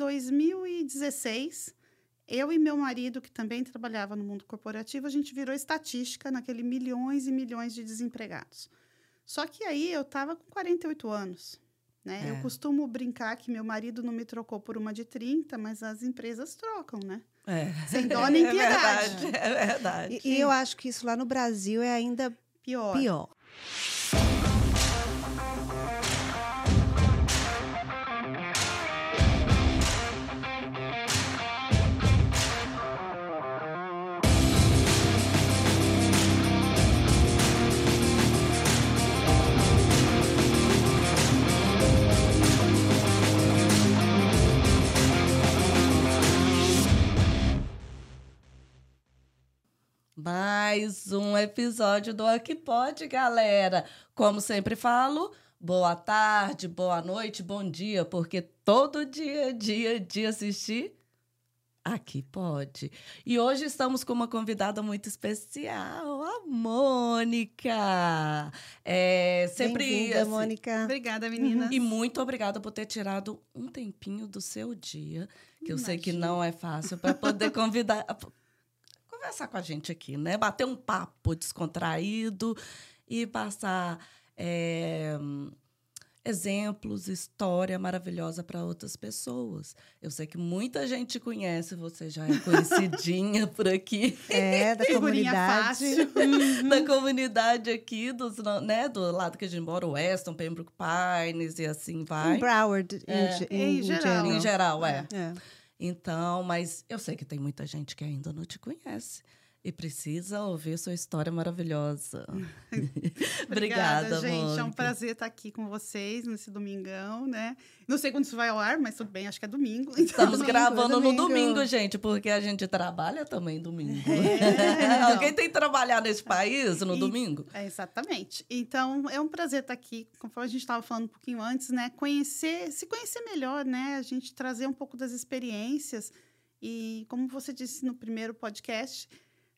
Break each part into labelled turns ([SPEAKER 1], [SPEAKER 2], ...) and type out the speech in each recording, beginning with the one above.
[SPEAKER 1] 2016, eu e meu marido, que também trabalhava no mundo corporativo, a gente virou estatística naquele milhões e milhões de desempregados. Só que aí eu estava com 48 anos. Né? É. Eu costumo brincar que meu marido não me trocou por uma de 30, mas as empresas trocam, né?
[SPEAKER 2] É.
[SPEAKER 1] Sem dó nem
[SPEAKER 2] é
[SPEAKER 1] piedade.
[SPEAKER 2] Verdade, é verdade.
[SPEAKER 3] E, e eu acho que isso lá no Brasil é ainda pior. pior.
[SPEAKER 2] Mais um episódio do Aqui Pode, galera. Como sempre falo, boa tarde, boa noite, bom dia, porque todo dia, dia de assistir Aqui pode. E hoje estamos com uma convidada muito especial, a Mônica. É, sempre.
[SPEAKER 3] Assim, Mônica.
[SPEAKER 1] Obrigada, meninas.
[SPEAKER 2] E muito obrigada por ter tirado um tempinho do seu dia, que Imagina. eu sei que não é fácil, para poder convidar conversar com a gente aqui, né? Bater um papo descontraído e passar é, exemplos, história maravilhosa para outras pessoas. Eu sei que muita gente conhece, você já é conhecidinha por aqui.
[SPEAKER 3] É, da comunidade.
[SPEAKER 2] da comunidade aqui, dos, né, do lado que a gente mora, Weston, Pembroke Pines e assim vai.
[SPEAKER 3] Em Broward,
[SPEAKER 2] é.
[SPEAKER 3] em, em, em, geral.
[SPEAKER 2] Em geral, é. é. Então, mas eu sei que tem muita gente que ainda não te conhece e precisa ouvir sua história maravilhosa.
[SPEAKER 1] Obrigada, Obrigada, gente. Mônica. É um prazer estar aqui com vocês nesse domingão, né? Não sei quando isso vai ao ar, mas tudo bem, acho que é domingo.
[SPEAKER 2] Então... Estamos domingo, gravando domingo. no domingo, gente, porque a gente trabalha também domingo. É, Alguém tem que trabalhar nesse país no e, domingo?
[SPEAKER 1] É, exatamente. Então, é um prazer estar aqui, conforme a gente estava falando um pouquinho antes, né? Conhecer, se conhecer melhor, né? A gente trazer um pouco das experiências. E, como você disse no primeiro podcast,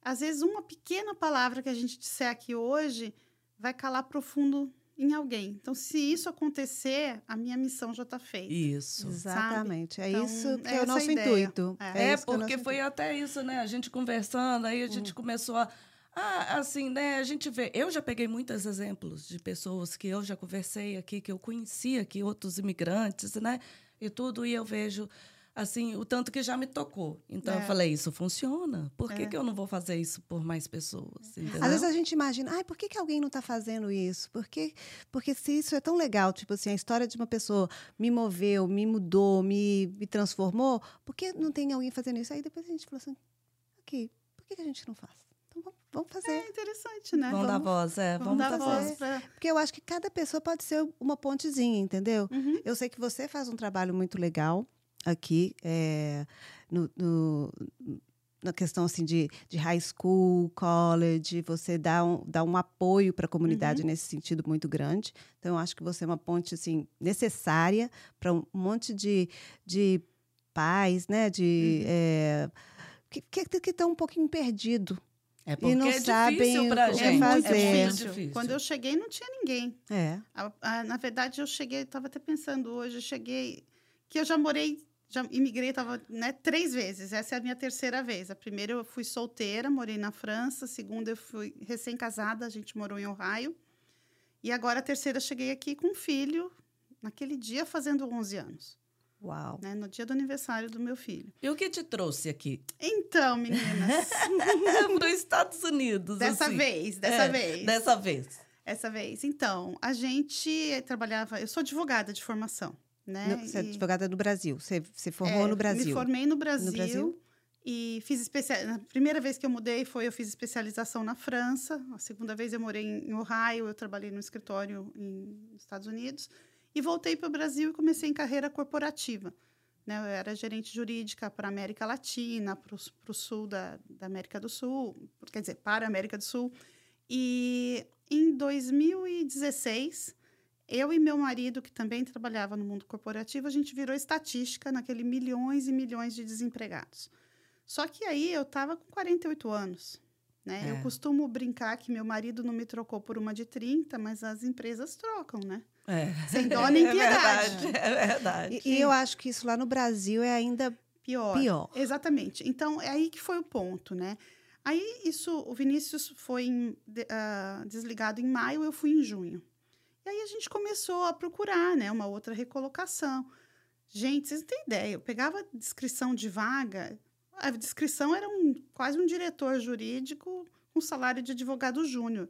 [SPEAKER 1] às vezes, uma pequena palavra que a gente disser aqui hoje vai calar profundo em alguém. Então, se isso acontecer, a minha missão já está feita.
[SPEAKER 2] Isso.
[SPEAKER 3] Exatamente.
[SPEAKER 1] É
[SPEAKER 3] então, isso que é, é o nosso intuito.
[SPEAKER 2] É, é, é porque foi intuito. até isso, né? A gente conversando, aí a gente hum. começou a. Ah, assim, né? A gente vê. Eu já peguei muitos exemplos de pessoas que eu já conversei aqui, que eu conhecia aqui, outros imigrantes, né? E tudo, e eu vejo assim, o tanto que já me tocou. Então é. eu falei, isso funciona. Por que, é. que eu não vou fazer isso por mais pessoas? Entendeu?
[SPEAKER 3] Às vezes a gente imagina, ai, por que, que alguém não está fazendo isso? Porque, porque se isso é tão legal, tipo assim, a história de uma pessoa me moveu, me mudou, me, me transformou, por que não tem alguém fazendo isso? Aí depois a gente falou assim, aqui, por que, que a gente não faz? Então vamos fazer. É
[SPEAKER 1] interessante, né?
[SPEAKER 2] Vamos, vamos dar voz, é. Vamos, vamos dar
[SPEAKER 3] fazer. voz. Pra... Porque eu acho que cada pessoa pode ser uma pontezinha, entendeu? Uhum. Eu sei que você faz um trabalho muito legal aqui é, no, no, na questão assim de, de high school, college, você dá um, dá um apoio para a comunidade uhum. nesse sentido muito grande. Então, eu acho que você é uma ponte assim, necessária para um monte de, de pais, né? De, uhum. é, que estão um pouquinho perdidos.
[SPEAKER 2] É porque e não é sabem pra o que fazer.
[SPEAKER 1] É difícil. Quando eu cheguei, não tinha ninguém. É. A, a, na verdade, eu cheguei, estava até pensando hoje, eu cheguei que eu já morei já imigrei, estava né, três vezes. Essa é a minha terceira vez. A primeira eu fui solteira, morei na França. A segunda eu fui recém-casada, a gente morou em Ohio. E agora a terceira cheguei aqui com um filho, naquele dia fazendo 11 anos.
[SPEAKER 3] Uau.
[SPEAKER 1] Né, no dia do aniversário do meu filho.
[SPEAKER 2] E o que te trouxe aqui?
[SPEAKER 1] Então, meninas.
[SPEAKER 2] Para os Estados Unidos.
[SPEAKER 1] Dessa
[SPEAKER 2] assim.
[SPEAKER 1] vez, dessa é, vez.
[SPEAKER 2] Dessa vez.
[SPEAKER 1] Essa vez. Então, a gente trabalhava. Eu sou advogada de formação. Né?
[SPEAKER 3] você é advogada do Brasil. Você se formou é, no Brasil?
[SPEAKER 1] Me formei no Brasil. No Brasil? E fiz especial. A primeira vez que eu mudei foi eu fiz especialização na França. A segunda vez eu morei em Ohio, eu trabalhei no escritório em Estados Unidos. E voltei para o Brasil e comecei em carreira corporativa. Né? Eu era gerente jurídica para a América Latina, para o sul da, da América do Sul, quer dizer, para a América do Sul. E em 2016 eu e meu marido, que também trabalhava no mundo corporativo, a gente virou estatística naquele milhões e milhões de desempregados. Só que aí eu estava com 48 anos. Né? É. Eu costumo brincar que meu marido não me trocou por uma de 30, mas as empresas trocam, né?
[SPEAKER 2] É.
[SPEAKER 1] Sem dó nem piedade.
[SPEAKER 2] É verdade. É verdade.
[SPEAKER 3] E, e eu acho que isso lá no Brasil é ainda
[SPEAKER 1] Pior.
[SPEAKER 3] pior.
[SPEAKER 1] Exatamente. Então, é aí que foi o ponto, né? Aí, isso, o Vinícius foi em- de- ah, desligado em maio, eu fui em junho. E aí, a gente começou a procurar, né? Uma outra recolocação. Gente, vocês não têm ideia. Eu pegava descrição de vaga, a descrição era um, quase um diretor jurídico com salário de advogado júnior.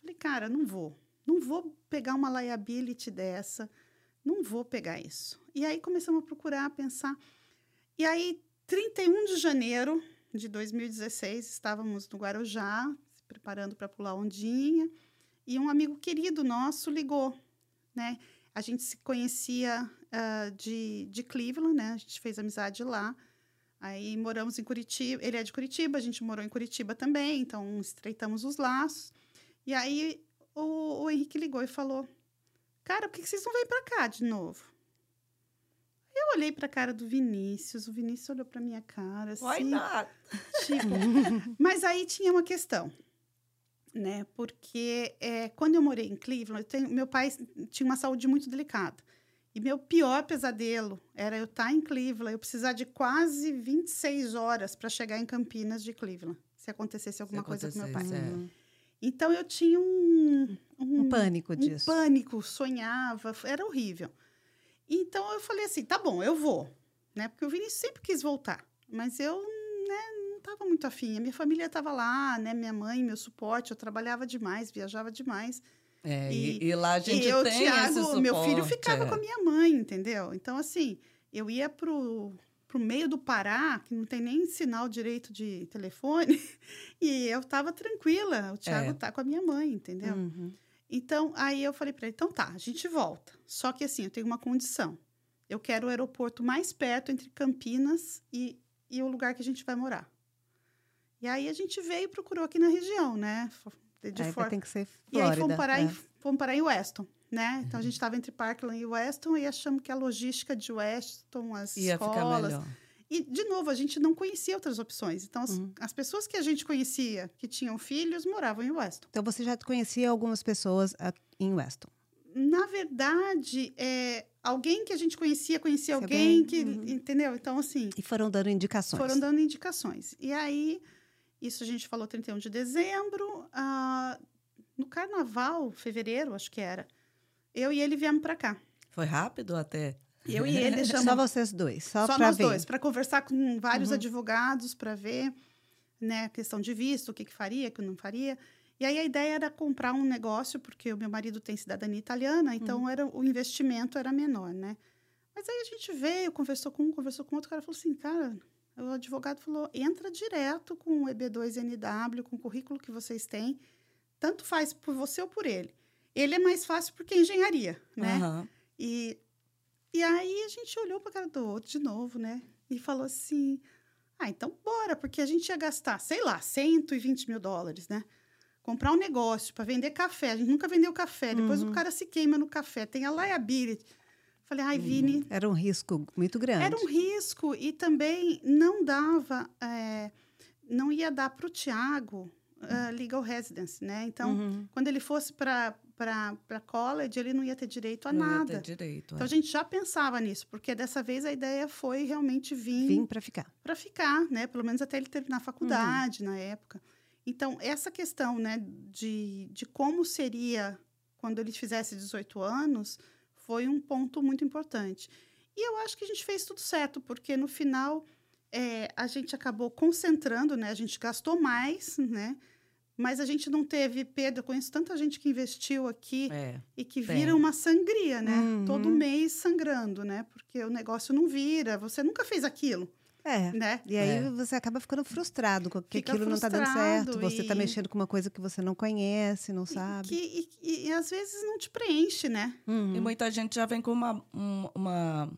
[SPEAKER 1] Falei, cara, não vou. Não vou pegar uma liability dessa. Não vou pegar isso. E aí, começamos a procurar, a pensar. E aí, 31 de janeiro de 2016, estávamos no Guarujá, se preparando para pular ondinha, e um amigo querido nosso ligou, né? A gente se conhecia ah, de, de Cleveland, né? A gente fez amizade lá. Aí moramos em Curitiba, ele é de Curitiba, a gente morou em Curitiba também, então estreitamos os laços. E aí o, o Henrique ligou e falou: Cara, por que que vocês não vêm para cá de novo? Eu olhei para a cara do Vinícius, o Vinícius olhou para minha cara, assim.
[SPEAKER 2] Why not?
[SPEAKER 1] Tipo, mas aí tinha uma questão, né? Porque é, quando eu morei em Cleveland, tenho- meu pai tinha uma saúde muito delicada. E meu pior pesadelo era eu estar em Cleveland, eu precisar de quase 26 horas para chegar em Campinas de Cleveland, se acontecesse alguma coisa com meu pai.
[SPEAKER 2] acontecesse, é.
[SPEAKER 1] Então eu tinha um,
[SPEAKER 3] um pânico
[SPEAKER 1] um
[SPEAKER 3] disso.
[SPEAKER 1] pânico, sonhava, era horrível. Então eu falei assim, tá bom, eu vou, né? Porque o Vinícius sempre quis voltar, mas eu, né, estava muito afim. A minha família estava lá, né? Minha mãe, meu suporte, eu trabalhava demais, viajava demais.
[SPEAKER 2] É,
[SPEAKER 1] E-
[SPEAKER 2] e, lá a gente
[SPEAKER 1] e eu,
[SPEAKER 2] tem
[SPEAKER 1] Thiago,
[SPEAKER 2] suporte.
[SPEAKER 1] meu filho ficava
[SPEAKER 2] é.
[SPEAKER 1] com a minha mãe, entendeu? Então assim, eu ia pro pro meio do Pará, que não tem nem sinal direito de telefone, e eu estava tranquila. O Thiago
[SPEAKER 2] É.
[SPEAKER 1] tá com a minha mãe, entendeu?
[SPEAKER 3] Uhum.
[SPEAKER 1] Então, aí eu falei para ele: então tá, a gente volta. Só que assim, eu tenho uma condição. Eu quero o aeroporto mais perto entre Campinas e, e o lugar que a gente vai morar. E aí a gente veio e procurou aqui na região, né? De
[SPEAKER 3] Aí tem que ser
[SPEAKER 1] E aí
[SPEAKER 3] Flórida.
[SPEAKER 1] fomos parar,
[SPEAKER 3] é.
[SPEAKER 1] em, fomos parar em Weston, né? Então a gente estava entre Parkland e Weston e achamos que a logística de Weston, as
[SPEAKER 2] Ia ficar
[SPEAKER 1] escolas, e, de novo, a gente não conhecia outras opções. Então, as,
[SPEAKER 3] Uhum.
[SPEAKER 1] as pessoas que a gente conhecia, que tinham filhos, moravam em Weston.
[SPEAKER 3] Então você já conhecia algumas pessoas em Weston.
[SPEAKER 1] Na verdade, é, alguém que a gente conhecia, conhecia alguém,
[SPEAKER 3] alguém-
[SPEAKER 1] que,
[SPEAKER 3] uhum.
[SPEAKER 1] entendeu? Então, assim,
[SPEAKER 3] E foram dando indicações.
[SPEAKER 1] foram dando indicações. E aí, isso a gente falou 31 de dezembro. ah, no carnaval, fevereiro, acho que era, eu e ele viemos para cá.
[SPEAKER 2] Foi rápido até?
[SPEAKER 1] Eu e ele
[SPEAKER 3] Só
[SPEAKER 1] deixamos
[SPEAKER 3] vocês dois, só,
[SPEAKER 1] só
[SPEAKER 3] pra
[SPEAKER 1] nós
[SPEAKER 3] ver.
[SPEAKER 1] dois, para conversar com vários
[SPEAKER 3] Uhum.
[SPEAKER 1] advogados para ver, né, a questão de visto, o que, que faria, o que não faria. E aí a ideia era comprar um negócio, porque o meu marido tem cidadania italiana, então era o investimento era menor, né? Mas aí a gente veio, conversou com um, conversou com outro, o cara falou assim, cara, o advogado falou, entra direto com o EB2NW, com o currículo que vocês têm, tanto faz por você ou por ele. Ele é mais fácil porque é engenharia, né?
[SPEAKER 2] Aham.
[SPEAKER 1] E, e aí a gente olhou para cara do outro de novo, né? E falou assim: ah, então bora, porque a gente ia gastar, sei lá, 120 mil dólares, né? Comprar um negócio para vender café. A gente nunca vendeu café. Depois
[SPEAKER 3] Uhum.
[SPEAKER 1] o cara se queima no café. Tem a liability. Falei, ai, Vini,
[SPEAKER 3] Era um risco muito grande.
[SPEAKER 1] era um risco e também não dava, é, não ia dar para o Tiago legal residence, né? Então,
[SPEAKER 3] Uhum.
[SPEAKER 1] quando ele fosse para college, ele não ia ter direito a
[SPEAKER 2] Não ia
[SPEAKER 1] nada.
[SPEAKER 2] ter direito.
[SPEAKER 1] Então
[SPEAKER 2] é.
[SPEAKER 1] a gente já pensava nisso, porque dessa vez a ideia foi realmente vir
[SPEAKER 3] Vim para ficar.
[SPEAKER 1] para ficar, né? Pelo menos até ele terminar a faculdade na época. Então, essa questão, né, de, de como seria quando ele fizesse 18 anos, foi um ponto muito importante. E eu acho que a gente fez tudo certo, porque no final é, a gente acabou concentrando, né? A gente gastou mais, né? Mas a gente não teve perda. Eu conheço tanta gente que investiu aqui
[SPEAKER 2] É.
[SPEAKER 1] e que
[SPEAKER 2] Tem.
[SPEAKER 1] vira uma sangria, né?
[SPEAKER 3] Uhum.
[SPEAKER 1] Todo mês sangrando, né? Porque o negócio não vira, você nunca fez aquilo,
[SPEAKER 3] É.
[SPEAKER 1] né?
[SPEAKER 3] E aí
[SPEAKER 2] É.
[SPEAKER 3] você acaba ficando frustrado com que
[SPEAKER 1] Fica
[SPEAKER 3] aquilo não está dando certo. Você está
[SPEAKER 1] e-
[SPEAKER 3] mexendo com uma coisa que você não conhece, não
[SPEAKER 1] E
[SPEAKER 3] sabe.
[SPEAKER 1] Que, e, e- e às vezes não te preenche, né?
[SPEAKER 3] Uhum.
[SPEAKER 2] E muita gente já vem com uma, um- uma,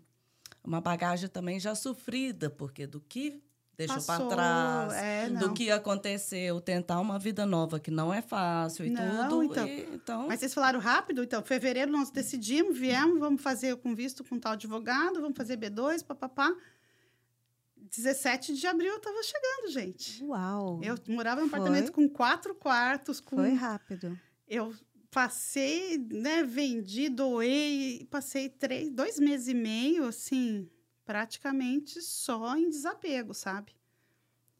[SPEAKER 2] uma bagagem também já sofrida, porque do que deixou para trás,
[SPEAKER 1] é,
[SPEAKER 2] do que aconteceu, tentar uma vida nova que não é fácil e
[SPEAKER 1] Não,
[SPEAKER 2] tudo.
[SPEAKER 1] então.
[SPEAKER 2] e, então
[SPEAKER 1] Mas vocês falaram rápido, então, fevereiro nós decidimos, viemos, vamos fazer com visto com tal advogado, vamos fazer B2, papapá. 17 de abril eu tava chegando, gente.
[SPEAKER 3] Uau!
[SPEAKER 1] Eu morava num
[SPEAKER 3] Foi?
[SPEAKER 1] apartamento com quatro quartos, com
[SPEAKER 3] Foi rápido.
[SPEAKER 1] eu passei, né, vendi, doei, passei três, dois meses e meio, assim, praticamente só em desapego, sabe?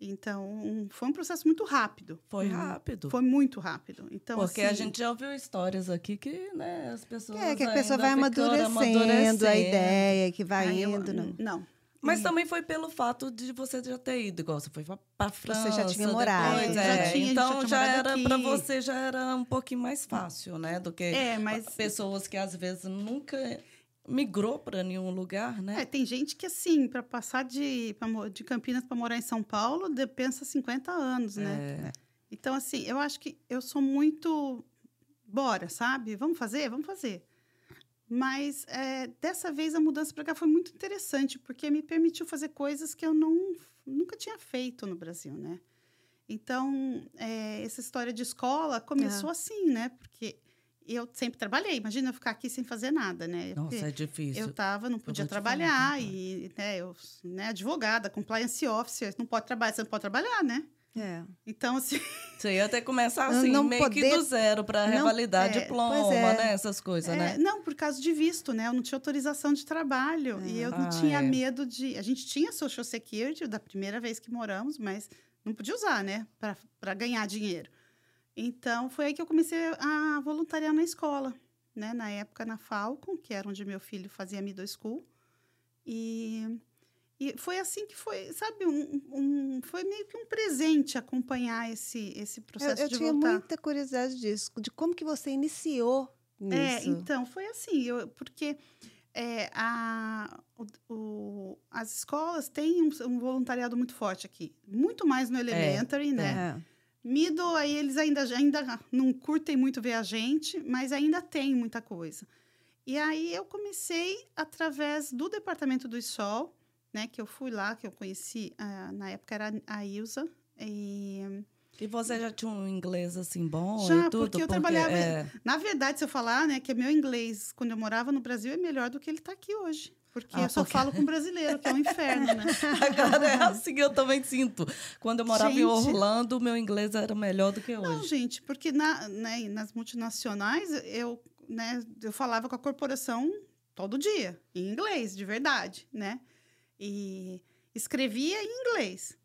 [SPEAKER 1] Então, foi um processo muito rápido.
[SPEAKER 2] Foi rápido.
[SPEAKER 1] Foi muito rápido. Então,
[SPEAKER 2] Porque
[SPEAKER 1] assim,
[SPEAKER 2] a gente já ouviu histórias aqui que, né, as pessoas.
[SPEAKER 3] É, que a pessoa vai
[SPEAKER 2] ficando
[SPEAKER 3] amadurecendo, a
[SPEAKER 2] amadurecendo.
[SPEAKER 3] ideia, que vai
[SPEAKER 1] aí eu-
[SPEAKER 3] indo. Não.
[SPEAKER 1] não.
[SPEAKER 2] Mas
[SPEAKER 1] E-
[SPEAKER 2] também foi pelo fato de você já ter ido, igual você foi pra, França.
[SPEAKER 3] já tinha morado.
[SPEAKER 2] Depois,
[SPEAKER 1] É, já tinha, já
[SPEAKER 2] então
[SPEAKER 1] tinha
[SPEAKER 2] já
[SPEAKER 1] morado
[SPEAKER 2] era para você já era um pouquinho mais fácil, né, do que
[SPEAKER 1] É, mas
[SPEAKER 2] pessoas que às vezes nunca migrou para nenhum lugar, né?
[SPEAKER 1] É, tem gente que, assim, para passar de, pra de Campinas para morar em São Paulo, de- pensa 50 anos, né?
[SPEAKER 2] É.
[SPEAKER 1] Então, assim, eu acho que eu sou muito. Bora, sabe? Vamos fazer? Vamos fazer. Mas é, dessa vez a mudança para cá foi muito interessante, porque me permitiu fazer coisas que eu não, nunca tinha feito no Brasil, né? Então, é, essa história de escola começou assim, né? Porque eu sempre trabalhei. Imagina eu ficar aqui sem fazer nada, né? Porque
[SPEAKER 2] Nossa, é difícil.
[SPEAKER 1] eu tava, não podia
[SPEAKER 2] falar,
[SPEAKER 1] trabalhar
[SPEAKER 2] tá?
[SPEAKER 1] e, né, eu, né, advogada, compliance officer, não pode trabalhar, você não pode trabalhar, né?
[SPEAKER 3] É.
[SPEAKER 1] Então, assim,
[SPEAKER 2] Você ia até começar assim,
[SPEAKER 3] não
[SPEAKER 2] meio que
[SPEAKER 3] poder-
[SPEAKER 2] do zero para
[SPEAKER 1] Não,
[SPEAKER 2] revalidar
[SPEAKER 1] é,
[SPEAKER 2] diploma,
[SPEAKER 3] é.
[SPEAKER 2] né? Essas coisas,
[SPEAKER 1] é,
[SPEAKER 2] né?
[SPEAKER 1] não, por causa de visto, né? Eu não tinha autorização de trabalho e eu não
[SPEAKER 2] Ah,
[SPEAKER 1] tinha
[SPEAKER 2] é.
[SPEAKER 1] medo de. A gente tinha Social Security da primeira vez que moramos, mas não podia usar, né? Para ganhar dinheiro. Então, foi aí que eu comecei a voluntariar na escola, né? Na época, na Falcon, que era onde meu filho fazia middle school. E, e foi assim que foi, sabe? Um, um- foi meio que um presente acompanhar esse, esse
[SPEAKER 3] Eu,
[SPEAKER 1] processo
[SPEAKER 3] eu
[SPEAKER 1] de
[SPEAKER 3] tinha
[SPEAKER 1] voltar.
[SPEAKER 3] muita curiosidade disso, de como que você iniciou
[SPEAKER 1] É,
[SPEAKER 3] nisso.
[SPEAKER 1] então, foi assim, eu, porque é, a, o- as escolas têm um, um voluntariado muito forte aqui. Muito mais no elementary, né?
[SPEAKER 3] É.
[SPEAKER 1] Middle, aí eles ainda, ainda não curtem muito ver a gente, mas ainda tem muita coisa. E aí eu comecei através do Departamento do Sol, né? Que eu fui lá, que eu conheci, ah, na época era a Ilza, e...
[SPEAKER 2] E você já tinha um inglês assim bom
[SPEAKER 1] Já,
[SPEAKER 2] e tudo?
[SPEAKER 1] porque eu trabalhava-
[SPEAKER 2] é,
[SPEAKER 1] Na verdade, se eu falar, né, que meu inglês, quando eu morava no Brasil, é melhor do que ele está aqui hoje. Porque
[SPEAKER 2] Ah,
[SPEAKER 1] eu só
[SPEAKER 2] porque-
[SPEAKER 1] falo com brasileiro, que é um inferno, né?
[SPEAKER 2] Agora é assim, eu também sinto. Quando eu morava em
[SPEAKER 1] Gente.
[SPEAKER 2] Orlando, meu inglês era melhor do que
[SPEAKER 1] Não,
[SPEAKER 2] hoje.
[SPEAKER 1] gente, porque na, né, nas multinacionais, eu, né, eu falava com a corporação todo dia, em inglês, de verdade, né? E escrevia em inglês.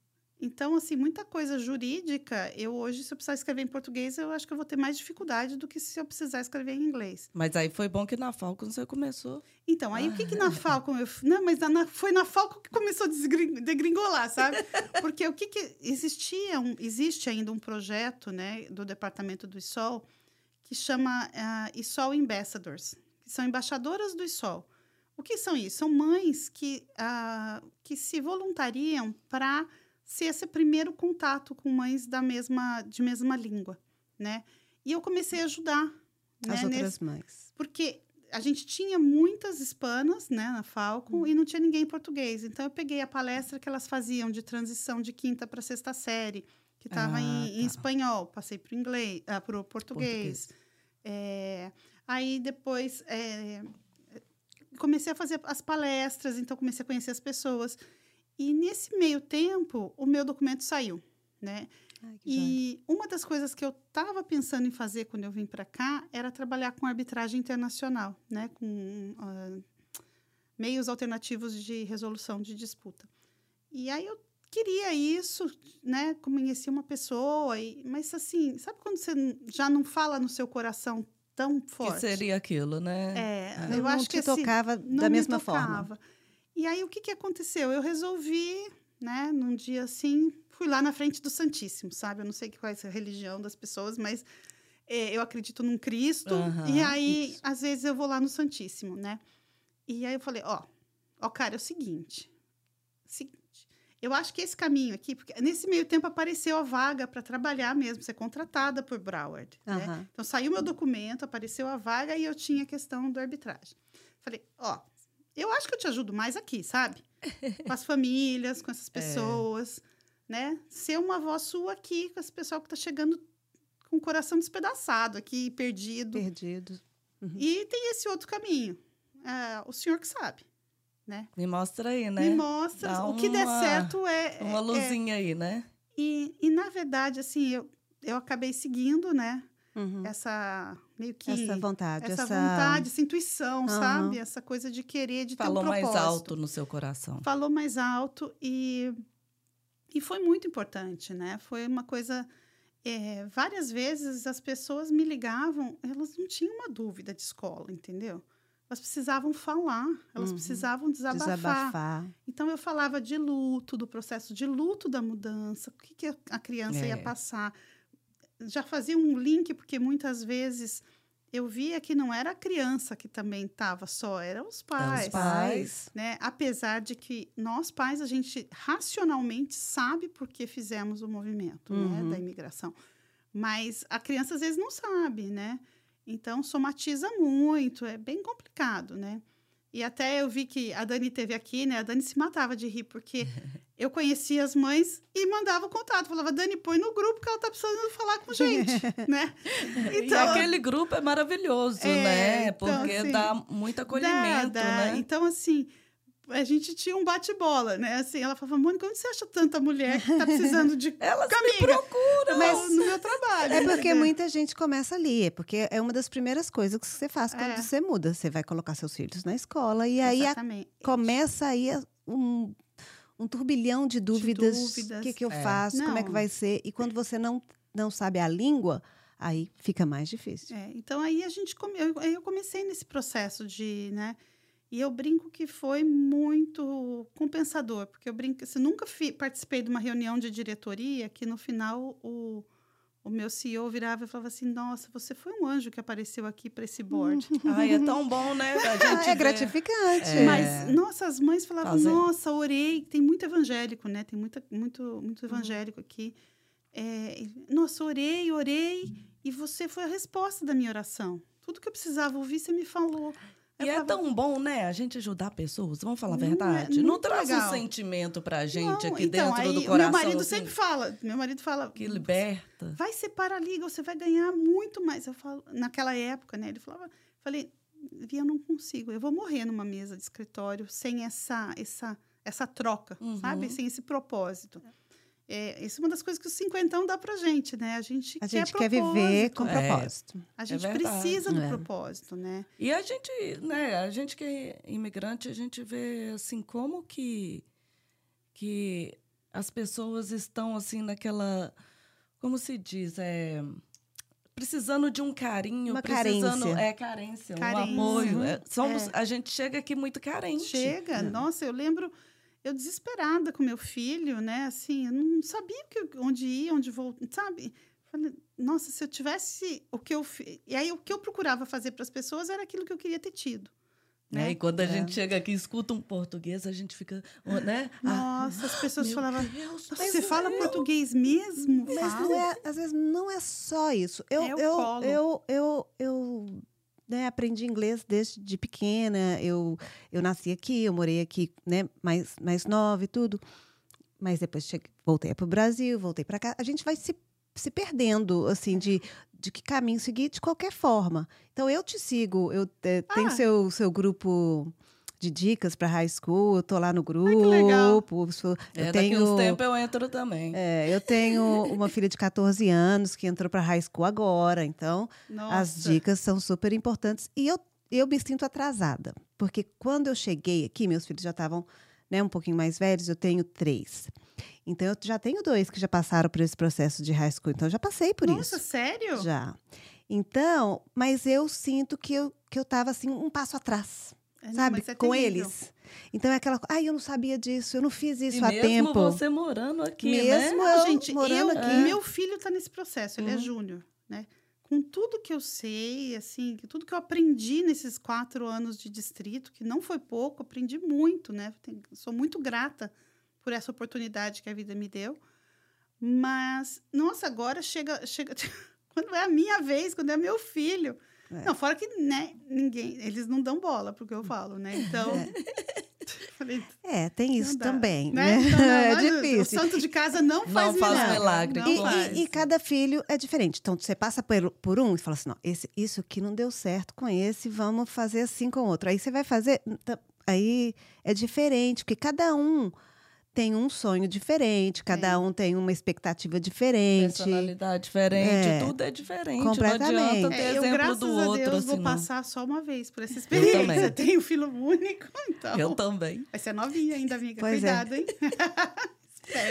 [SPEAKER 1] Então, assim, muita coisa jurídica, eu hoje, se eu precisar escrever em português, eu acho que eu vou ter mais dificuldade do que se eu precisar escrever em inglês.
[SPEAKER 2] Mas aí foi bom que na Falcon você começou.
[SPEAKER 1] Então, aí o que que
[SPEAKER 2] Ah.
[SPEAKER 1] na Falcon... Eu, não, mas na- foi na Falcon que começou a degringolar, sabe? Porque o que que... Existia um, existe ainda um projeto, né, do Departamento do ISOL, que chama ah, ISOL Ambassadors, que são embaixadoras do ISOL. O que são isso? São mães que, ah, que se voluntariam para ser esse primeiro contato com mães da mesma, de mesma língua, né? E eu comecei a ajudar, né,
[SPEAKER 3] As
[SPEAKER 1] nesse-
[SPEAKER 3] outras mães.
[SPEAKER 1] porque a gente tinha muitas hispanas, né, na Falcon, e não tinha ninguém em português. Então, eu peguei a palestra que elas faziam de transição de quinta para sexta série, que estava
[SPEAKER 2] Ah,
[SPEAKER 1] em, em
[SPEAKER 2] tá.
[SPEAKER 1] espanhol, passei para o inglês, ah, para o português. É, aí, depois, é, comecei a fazer as palestras, então comecei a conhecer as pessoas. E, nesse meio tempo, o meu documento saiu, né?
[SPEAKER 3] Ai, que joia.
[SPEAKER 1] E uma das coisas que eu estava pensando em fazer quando eu vim para cá era trabalhar com arbitragem internacional, né? com ah, meios alternativos de resolução de disputa. E aí eu queria isso, né? Conheci uma pessoa, e, mas assim, sabe quando você já não fala no seu coração tão forte?
[SPEAKER 2] Que seria aquilo, né?
[SPEAKER 1] É,
[SPEAKER 3] Não,
[SPEAKER 1] eu
[SPEAKER 3] não
[SPEAKER 1] acho
[SPEAKER 3] te
[SPEAKER 1] que assim,
[SPEAKER 3] tocava
[SPEAKER 1] não
[SPEAKER 3] da
[SPEAKER 1] me
[SPEAKER 3] mesma forma.
[SPEAKER 1] tocava. E aí, o que, que aconteceu? Eu resolvi, né, num dia assim, fui lá na frente do Santíssimo, sabe? Eu não sei qual é a religião das pessoas, mas eh, eu acredito num Cristo.
[SPEAKER 2] Aham,
[SPEAKER 1] e aí,
[SPEAKER 2] isso.
[SPEAKER 1] às vezes, eu vou lá no Santíssimo, né? E aí eu falei, ó, ó, cara, é o seguinte. Seguinte. Eu acho que esse caminho aqui, porque nesse meio tempo apareceu a vaga para trabalhar mesmo, ser contratada por Broward. Né?
[SPEAKER 3] Aham.
[SPEAKER 1] Então saiu meu documento, apareceu a vaga e eu tinha a questão do arbitragem. Falei, ó, eu acho que eu te ajudo mais aqui, sabe? Com as famílias, com essas pessoas, né? Ser uma voz sua aqui com esse pessoal que tá chegando com o coração despedaçado aqui, perdido.
[SPEAKER 3] Perdido.
[SPEAKER 1] E tem esse outro caminho. É, o senhor que sabe, né?
[SPEAKER 2] Me mostra aí, né?
[SPEAKER 1] Me mostra.
[SPEAKER 2] Dá
[SPEAKER 1] o que der
[SPEAKER 2] uma-
[SPEAKER 1] certo é.
[SPEAKER 2] Uma
[SPEAKER 1] é-
[SPEAKER 2] luzinha aí, né?
[SPEAKER 1] e, e, na verdade, assim, eu, eu acabei seguindo, né?
[SPEAKER 3] Uhum.
[SPEAKER 1] essa meio que
[SPEAKER 3] essa vontade,
[SPEAKER 1] essa,
[SPEAKER 3] essa,
[SPEAKER 1] vontade, essa intuição,
[SPEAKER 3] Uhum.
[SPEAKER 1] sabe? Essa coisa de querer, de
[SPEAKER 2] Falou
[SPEAKER 1] ter um
[SPEAKER 2] mais alto no seu coração.
[SPEAKER 1] Falou mais alto e e foi muito importante, né? Foi uma coisa é, várias vezes as pessoas me ligavam, elas não tinham uma dúvida de escola, entendeu? Elas precisavam falar, elas
[SPEAKER 3] Uhum.
[SPEAKER 1] precisavam desabafar.
[SPEAKER 3] desabafar.
[SPEAKER 1] Então eu falava de luto, do processo de luto da mudança, o que, que a criança ia
[SPEAKER 2] É.
[SPEAKER 1] passar. Já fazia um link, porque muitas vezes eu via que não era a criança que também estava só, eram os pais.
[SPEAKER 2] Os pais.
[SPEAKER 1] Né? Apesar de que nós pais, a gente racionalmente sabe por que fizemos o movimento né,
[SPEAKER 3] Uhum.
[SPEAKER 1] da imigração. Mas a criança às vezes não sabe, né? Então somatiza muito, é bem complicado, né? E até eu vi que a Dani teve aqui, né? A Dani se matava de rir, porque eu conhecia as mães e mandava o contato. Falava, Dani, põe no grupo que ela tá precisando falar com gente, né?
[SPEAKER 2] e aquele grupo é maravilhoso,
[SPEAKER 1] É,
[SPEAKER 2] né?
[SPEAKER 1] então,
[SPEAKER 2] Porque
[SPEAKER 1] assim,
[SPEAKER 2] dá muito acolhimento,
[SPEAKER 1] Dá, dá.
[SPEAKER 2] né?
[SPEAKER 1] Então, assim, a gente tinha um bate-bola, né? Assim, ela falava, Mônica, onde você acha tanta mulher que tá precisando de
[SPEAKER 2] Elas me
[SPEAKER 1] amiga?
[SPEAKER 2] procuram.
[SPEAKER 1] Mas no meu trabalho.
[SPEAKER 3] É porque
[SPEAKER 1] né?
[SPEAKER 3] muita gente começa ali, é porque é uma das primeiras coisas que você faz quando
[SPEAKER 1] É.
[SPEAKER 3] você muda. Você vai colocar seus filhos na escola e aí a-
[SPEAKER 1] Exatamente.
[SPEAKER 3] começa aí a- um, um turbilhão de dúvidas. O
[SPEAKER 1] dúvidas.
[SPEAKER 3] que, que eu
[SPEAKER 2] É.
[SPEAKER 3] faço? Como é que
[SPEAKER 1] Não.
[SPEAKER 3] vai ser? E quando você não, não sabe a língua, aí fica mais difícil.
[SPEAKER 1] É, então aí a gente come... eu, eu comecei nesse processo de, né? E eu brinco que foi muito compensador, porque eu brinco, assim, nunca fi- participei de uma reunião de diretoria que no final o, o meu CEO virava e falava assim: Nossa, você foi um anjo que apareceu aqui para esse board.
[SPEAKER 2] Ai, é tão bom, né?
[SPEAKER 3] É gratificante.
[SPEAKER 2] É.
[SPEAKER 1] Mas, nossa, as mães falavam,
[SPEAKER 2] Fazer-
[SPEAKER 1] nossa, orei. Tem muito evangélico, né? Tem muita, muito, muito evangélico aqui. É, nossa, orei, orei. E você foi a resposta da minha oração. Tudo que eu precisava ouvir, você me falou. Eu
[SPEAKER 2] E é tão bom, né? A gente ajudar pessoas, vamos falar a
[SPEAKER 1] Não é
[SPEAKER 2] verdade. não
[SPEAKER 1] muito
[SPEAKER 2] traz um
[SPEAKER 1] legal.
[SPEAKER 2] sentimento pra gente
[SPEAKER 1] "Não,
[SPEAKER 2] aqui
[SPEAKER 1] então,
[SPEAKER 2] dentro
[SPEAKER 1] aí,
[SPEAKER 2] do coração.
[SPEAKER 1] Meu marido
[SPEAKER 2] assim,
[SPEAKER 1] sempre fala, meu marido fala,
[SPEAKER 2] Que liberta.
[SPEAKER 1] vai ser paraliga, você vai ganhar muito mais. Eu falo, naquela época, né? Ele falava, falei, Via, eu não consigo, eu vou morrer numa mesa de escritório sem essa essa essa troca,
[SPEAKER 2] Uhum.
[SPEAKER 1] sabe? Sem esse propósito. É, isso é uma das coisas que o cinquentão dá pra gente, né? A gente,
[SPEAKER 3] A
[SPEAKER 1] quer
[SPEAKER 3] gente quer viver com
[SPEAKER 2] É.
[SPEAKER 3] propósito.
[SPEAKER 1] A gente
[SPEAKER 2] verdade.
[SPEAKER 1] precisa do
[SPEAKER 3] É.
[SPEAKER 1] propósito, né?
[SPEAKER 2] E a gente, né, a gente que é imigrante, a gente vê assim como que que as pessoas estão assim naquela, como se diz, é precisando de um carinho,
[SPEAKER 3] Uma
[SPEAKER 2] precisando
[SPEAKER 3] carência.
[SPEAKER 2] é carência,
[SPEAKER 1] Carência.
[SPEAKER 2] um apoio. É, somos,
[SPEAKER 1] É.
[SPEAKER 2] a gente chega aqui muito carente.
[SPEAKER 1] Chega,
[SPEAKER 3] É.
[SPEAKER 1] nossa, eu lembro eu desesperada com meu filho, né? Assim, eu não sabia que, onde ir, onde voltar, sabe? Falei, nossa, se eu tivesse o que eu e aí o que eu procurava fazer para as pessoas era aquilo que eu queria ter tido,
[SPEAKER 2] Né?
[SPEAKER 1] né?
[SPEAKER 2] E quando a
[SPEAKER 3] É.
[SPEAKER 2] gente chega aqui e escuta um português, a gente fica, né? Ah,
[SPEAKER 1] Nossa, as pessoas falavam,
[SPEAKER 2] Deus,
[SPEAKER 1] "Nossa,
[SPEAKER 2] mas
[SPEAKER 1] você fala
[SPEAKER 2] eu-
[SPEAKER 1] português mesmo?
[SPEAKER 3] Mas
[SPEAKER 1] Falo."
[SPEAKER 3] não é, às vezes não é só isso. Eu,
[SPEAKER 1] É o
[SPEAKER 3] eu, eu, eu, eu né, aprendi inglês desde de pequena. Eu, eu nasci aqui, eu morei aqui, né, mais, mais nova e tudo. Mas depois cheguei, voltei para o Brasil, voltei para cá. A gente vai se, se perdendo, assim, de, de que caminho seguir de qualquer forma. Então, eu te sigo. Eu tenho
[SPEAKER 1] Ah.
[SPEAKER 3] seu, seu grupo de dicas para high school. Eu tô lá no grupo.
[SPEAKER 1] legal.
[SPEAKER 3] sou-
[SPEAKER 2] É,
[SPEAKER 3] eu
[SPEAKER 2] daqui
[SPEAKER 3] tenho...
[SPEAKER 2] uns tempos eu entro também.
[SPEAKER 3] É, eu tenho uma filha de 14 anos que entrou para high school agora, então
[SPEAKER 1] Nossa.
[SPEAKER 3] as dicas são super importantes. E eu, eu me sinto atrasada, porque quando eu cheguei aqui, meus filhos já estavam né, um pouquinho mais velhos, eu tenho três. Então eu já tenho dois que já passaram por esse processo de high school, então eu já passei por
[SPEAKER 1] Nossa,
[SPEAKER 3] isso.
[SPEAKER 1] sério?
[SPEAKER 3] Já. Então, mas eu sinto que eu, que eu tava assim, um passo atrás,
[SPEAKER 1] É,
[SPEAKER 3] sabe?
[SPEAKER 1] é
[SPEAKER 3] Com
[SPEAKER 1] terrível.
[SPEAKER 3] eles. Então é aquela coisa, ai, eu não sabia disso, eu não fiz isso
[SPEAKER 2] e
[SPEAKER 3] há
[SPEAKER 2] mesmo
[SPEAKER 3] tempo.
[SPEAKER 2] você morando aqui,
[SPEAKER 3] Mesmo
[SPEAKER 2] né?
[SPEAKER 3] eu
[SPEAKER 1] gente,
[SPEAKER 3] morando
[SPEAKER 1] eu,
[SPEAKER 3] aqui.
[SPEAKER 1] meu filho está nesse processo, ele é
[SPEAKER 2] Uhum.
[SPEAKER 1] júnior, né? Com tudo que eu sei, assim, tudo que eu aprendi nesses quatro anos de distrito, que não foi pouco, aprendi muito, né? Tem- sou muito grata por essa oportunidade que a vida me deu. Mas, nossa, agora chega, chega quando é a minha vez, quando é meu filho.
[SPEAKER 3] É.
[SPEAKER 1] Não, fora que, né, ninguém, eles não dão bola porque eu falo, né? Então, falei,
[SPEAKER 3] É, tem isso
[SPEAKER 1] não dá,
[SPEAKER 3] também,
[SPEAKER 1] né?
[SPEAKER 3] né?
[SPEAKER 1] Então, não,
[SPEAKER 3] é
[SPEAKER 1] nós- O
[SPEAKER 3] difícil.
[SPEAKER 1] santo de casa não faz
[SPEAKER 2] faz
[SPEAKER 1] milagre.
[SPEAKER 2] milagre,
[SPEAKER 1] Não
[SPEAKER 3] E,
[SPEAKER 1] faz.
[SPEAKER 3] e- e cada filho é diferente. Então, você passa por, por um e fala assim: não, esse, isso aqui não deu certo com esse, vamos fazer assim com o outro. Aí você vai fazer. Aí é diferente, porque cada um tem um sonho diferente, cada um tem uma expectativa diferente.
[SPEAKER 2] Personalidade diferente, é, tudo é diferente.
[SPEAKER 3] Completamente.
[SPEAKER 2] Não adianta ter
[SPEAKER 1] É, eu,
[SPEAKER 2] exemplo
[SPEAKER 1] graças
[SPEAKER 2] do
[SPEAKER 1] a
[SPEAKER 2] outro.
[SPEAKER 1] Deus,
[SPEAKER 2] assim,
[SPEAKER 1] vou
[SPEAKER 2] não.
[SPEAKER 1] passar só uma vez por essa experiência.
[SPEAKER 2] também.
[SPEAKER 1] Eu tenho filho único, então.
[SPEAKER 2] Eu também.
[SPEAKER 1] Vai ser novinha ainda, amiga.
[SPEAKER 3] Pois é.
[SPEAKER 1] Cuidado, hein?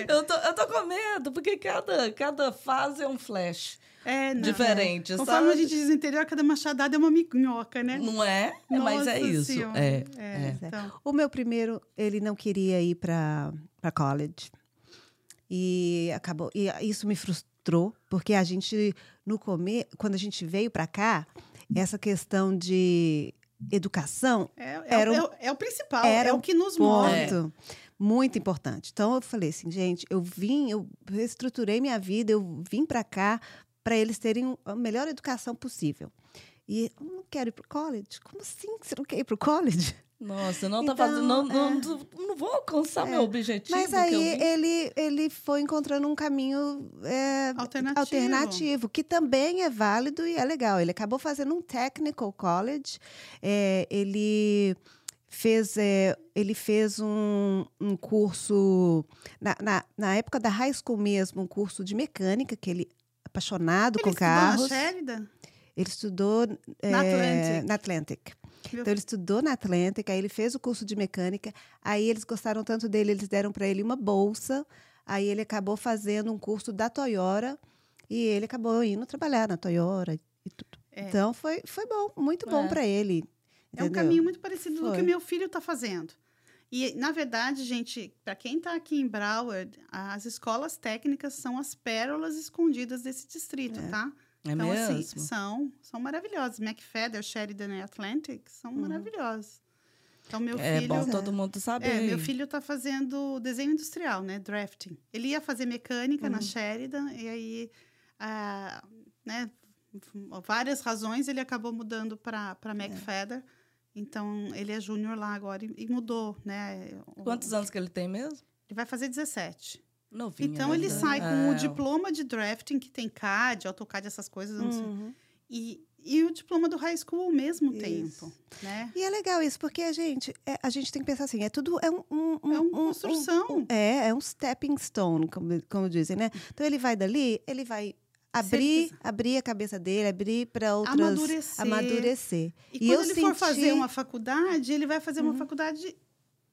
[SPEAKER 2] Eu tô, eu tô com medo, porque cada, cada fase é um flash
[SPEAKER 1] É, não,
[SPEAKER 2] diferente,
[SPEAKER 1] é. Conforme
[SPEAKER 2] sabe?
[SPEAKER 1] a gente diz no interior, cada machadada é uma minhoca, né?
[SPEAKER 2] Não é? Mas é
[SPEAKER 1] Nossa
[SPEAKER 2] isso. É,
[SPEAKER 1] É,
[SPEAKER 2] é.
[SPEAKER 1] Então,
[SPEAKER 3] O meu primeiro, ele não queria ir para college. E acabou. E isso me frustrou, porque a gente, no começo, quando a gente veio para cá, essa questão de educação
[SPEAKER 1] é, é,
[SPEAKER 3] Era
[SPEAKER 1] o- é o- é o principal,
[SPEAKER 3] era
[SPEAKER 1] é o que nos move.
[SPEAKER 3] ponto muito importante. Então eu falei assim, gente, eu vim, eu reestruturei minha vida, eu vim para cá para eles terem a melhor educação possível. E eu não quero ir para o college. Como assim que você não quer ir para o college?
[SPEAKER 2] Nossa, não tá
[SPEAKER 3] Então,
[SPEAKER 2] fazendo. Não, não,
[SPEAKER 3] é.
[SPEAKER 2] não vou alcançar meu objetivo.
[SPEAKER 3] Mas
[SPEAKER 2] que eu
[SPEAKER 3] aí ele, ele foi encontrando um caminho é,
[SPEAKER 1] Alternativo.
[SPEAKER 3] alternativo, que também é válido e é legal. Ele acabou fazendo um technical college. é, ele fez, é, ele fez um, um curso, na, na, na época da high school mesmo, um curso de mecânica, que ele apaixonado
[SPEAKER 1] Ele
[SPEAKER 3] com
[SPEAKER 1] estudou
[SPEAKER 3] carros.
[SPEAKER 1] na Sheridan?
[SPEAKER 3] Ele estudou é,
[SPEAKER 1] Atlantic.
[SPEAKER 3] na Atlantic. Então ele estudou na Atlantic, aí ele fez o curso de mecânica, aí eles gostaram tanto dele, eles deram para ele uma bolsa, aí ele acabou fazendo um curso da Toyota e ele acabou indo trabalhar na Toyota e tudo.
[SPEAKER 1] É.
[SPEAKER 3] Então foi, foi bom, muito bom
[SPEAKER 2] É.
[SPEAKER 3] para ele.
[SPEAKER 1] É um
[SPEAKER 3] entendeu?
[SPEAKER 1] caminho muito parecido do que
[SPEAKER 3] Foi.
[SPEAKER 1] o meu filho está fazendo. E, na verdade, gente, para quem está aqui em Broward, as escolas técnicas são as pérolas escondidas desse distrito, tá?
[SPEAKER 2] É
[SPEAKER 1] então,
[SPEAKER 2] mesmo?
[SPEAKER 1] assim, são, são maravilhosas. McFadden, Sheridan e Atlantic são maravilhosos. Então, meu
[SPEAKER 2] é
[SPEAKER 1] filho...
[SPEAKER 2] bom todo mundo saber.
[SPEAKER 1] É, meu filho está fazendo desenho industrial, né? Drafting. Ele ia fazer mecânica na Sheridan e aí, ah, né? Várias razões ele acabou mudando para McFadden. Então ele é júnior lá agora e, e mudou, né? O-
[SPEAKER 2] Quantos anos que ele tem mesmo?
[SPEAKER 1] Ele vai fazer 17.
[SPEAKER 2] Novinho.
[SPEAKER 1] Então ele
[SPEAKER 2] ainda.
[SPEAKER 1] sai com o
[SPEAKER 2] É.
[SPEAKER 1] diploma de drafting que tem CAD, AutoCAD, essas coisas, não sei.
[SPEAKER 3] Uhum.
[SPEAKER 1] E, e o diploma do high school ao mesmo
[SPEAKER 3] Isso.
[SPEAKER 1] tempo, né?
[SPEAKER 3] E é legal isso, porque a gente, é, a gente tem que pensar assim, é tudo é um, um- um-
[SPEAKER 1] É uma
[SPEAKER 3] um-
[SPEAKER 1] construção.
[SPEAKER 3] um- é, é um stepping stone, como, como dizem, né? Então ele vai dali, ele vai abrir,
[SPEAKER 1] Certeza.
[SPEAKER 3] abrir a cabeça dele, abrir para outras
[SPEAKER 1] Amadurecer.
[SPEAKER 3] amadurecer.
[SPEAKER 1] E,
[SPEAKER 3] E
[SPEAKER 1] quando ele for
[SPEAKER 3] senti-
[SPEAKER 1] fazer uma faculdade, ele vai fazer uma
[SPEAKER 3] Uhum.
[SPEAKER 1] faculdade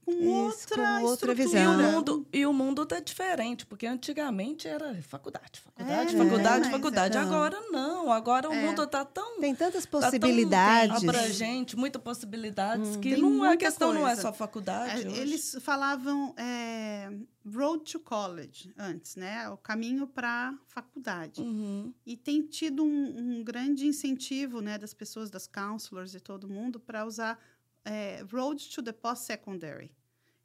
[SPEAKER 1] com
[SPEAKER 3] Isso,
[SPEAKER 1] outra
[SPEAKER 3] com outra
[SPEAKER 2] E o,
[SPEAKER 3] visão.
[SPEAKER 2] mundo, e o mundo tá diferente, porque antigamente era faculdade, faculdade,
[SPEAKER 1] É,
[SPEAKER 2] faculdade,
[SPEAKER 1] mas
[SPEAKER 2] faculdade.
[SPEAKER 3] então-
[SPEAKER 2] Agora não, agora o
[SPEAKER 1] É.
[SPEAKER 2] mundo tá tão
[SPEAKER 3] Tem tantas
[SPEAKER 2] tá
[SPEAKER 3] possibilidades.
[SPEAKER 2] abrangente, muitas possibilidades, que
[SPEAKER 1] Tem
[SPEAKER 2] não, a questão não é
[SPEAKER 1] coisa.
[SPEAKER 2] só faculdade.
[SPEAKER 1] É,
[SPEAKER 2] hoje.
[SPEAKER 1] Eles falavam é, road to college antes, né? O caminho para faculdade.
[SPEAKER 2] Uhum.
[SPEAKER 1] E tem tido um, um grande incentivo, né, das pessoas, das counselors e todo mundo, para usar é, road to the post-secondary.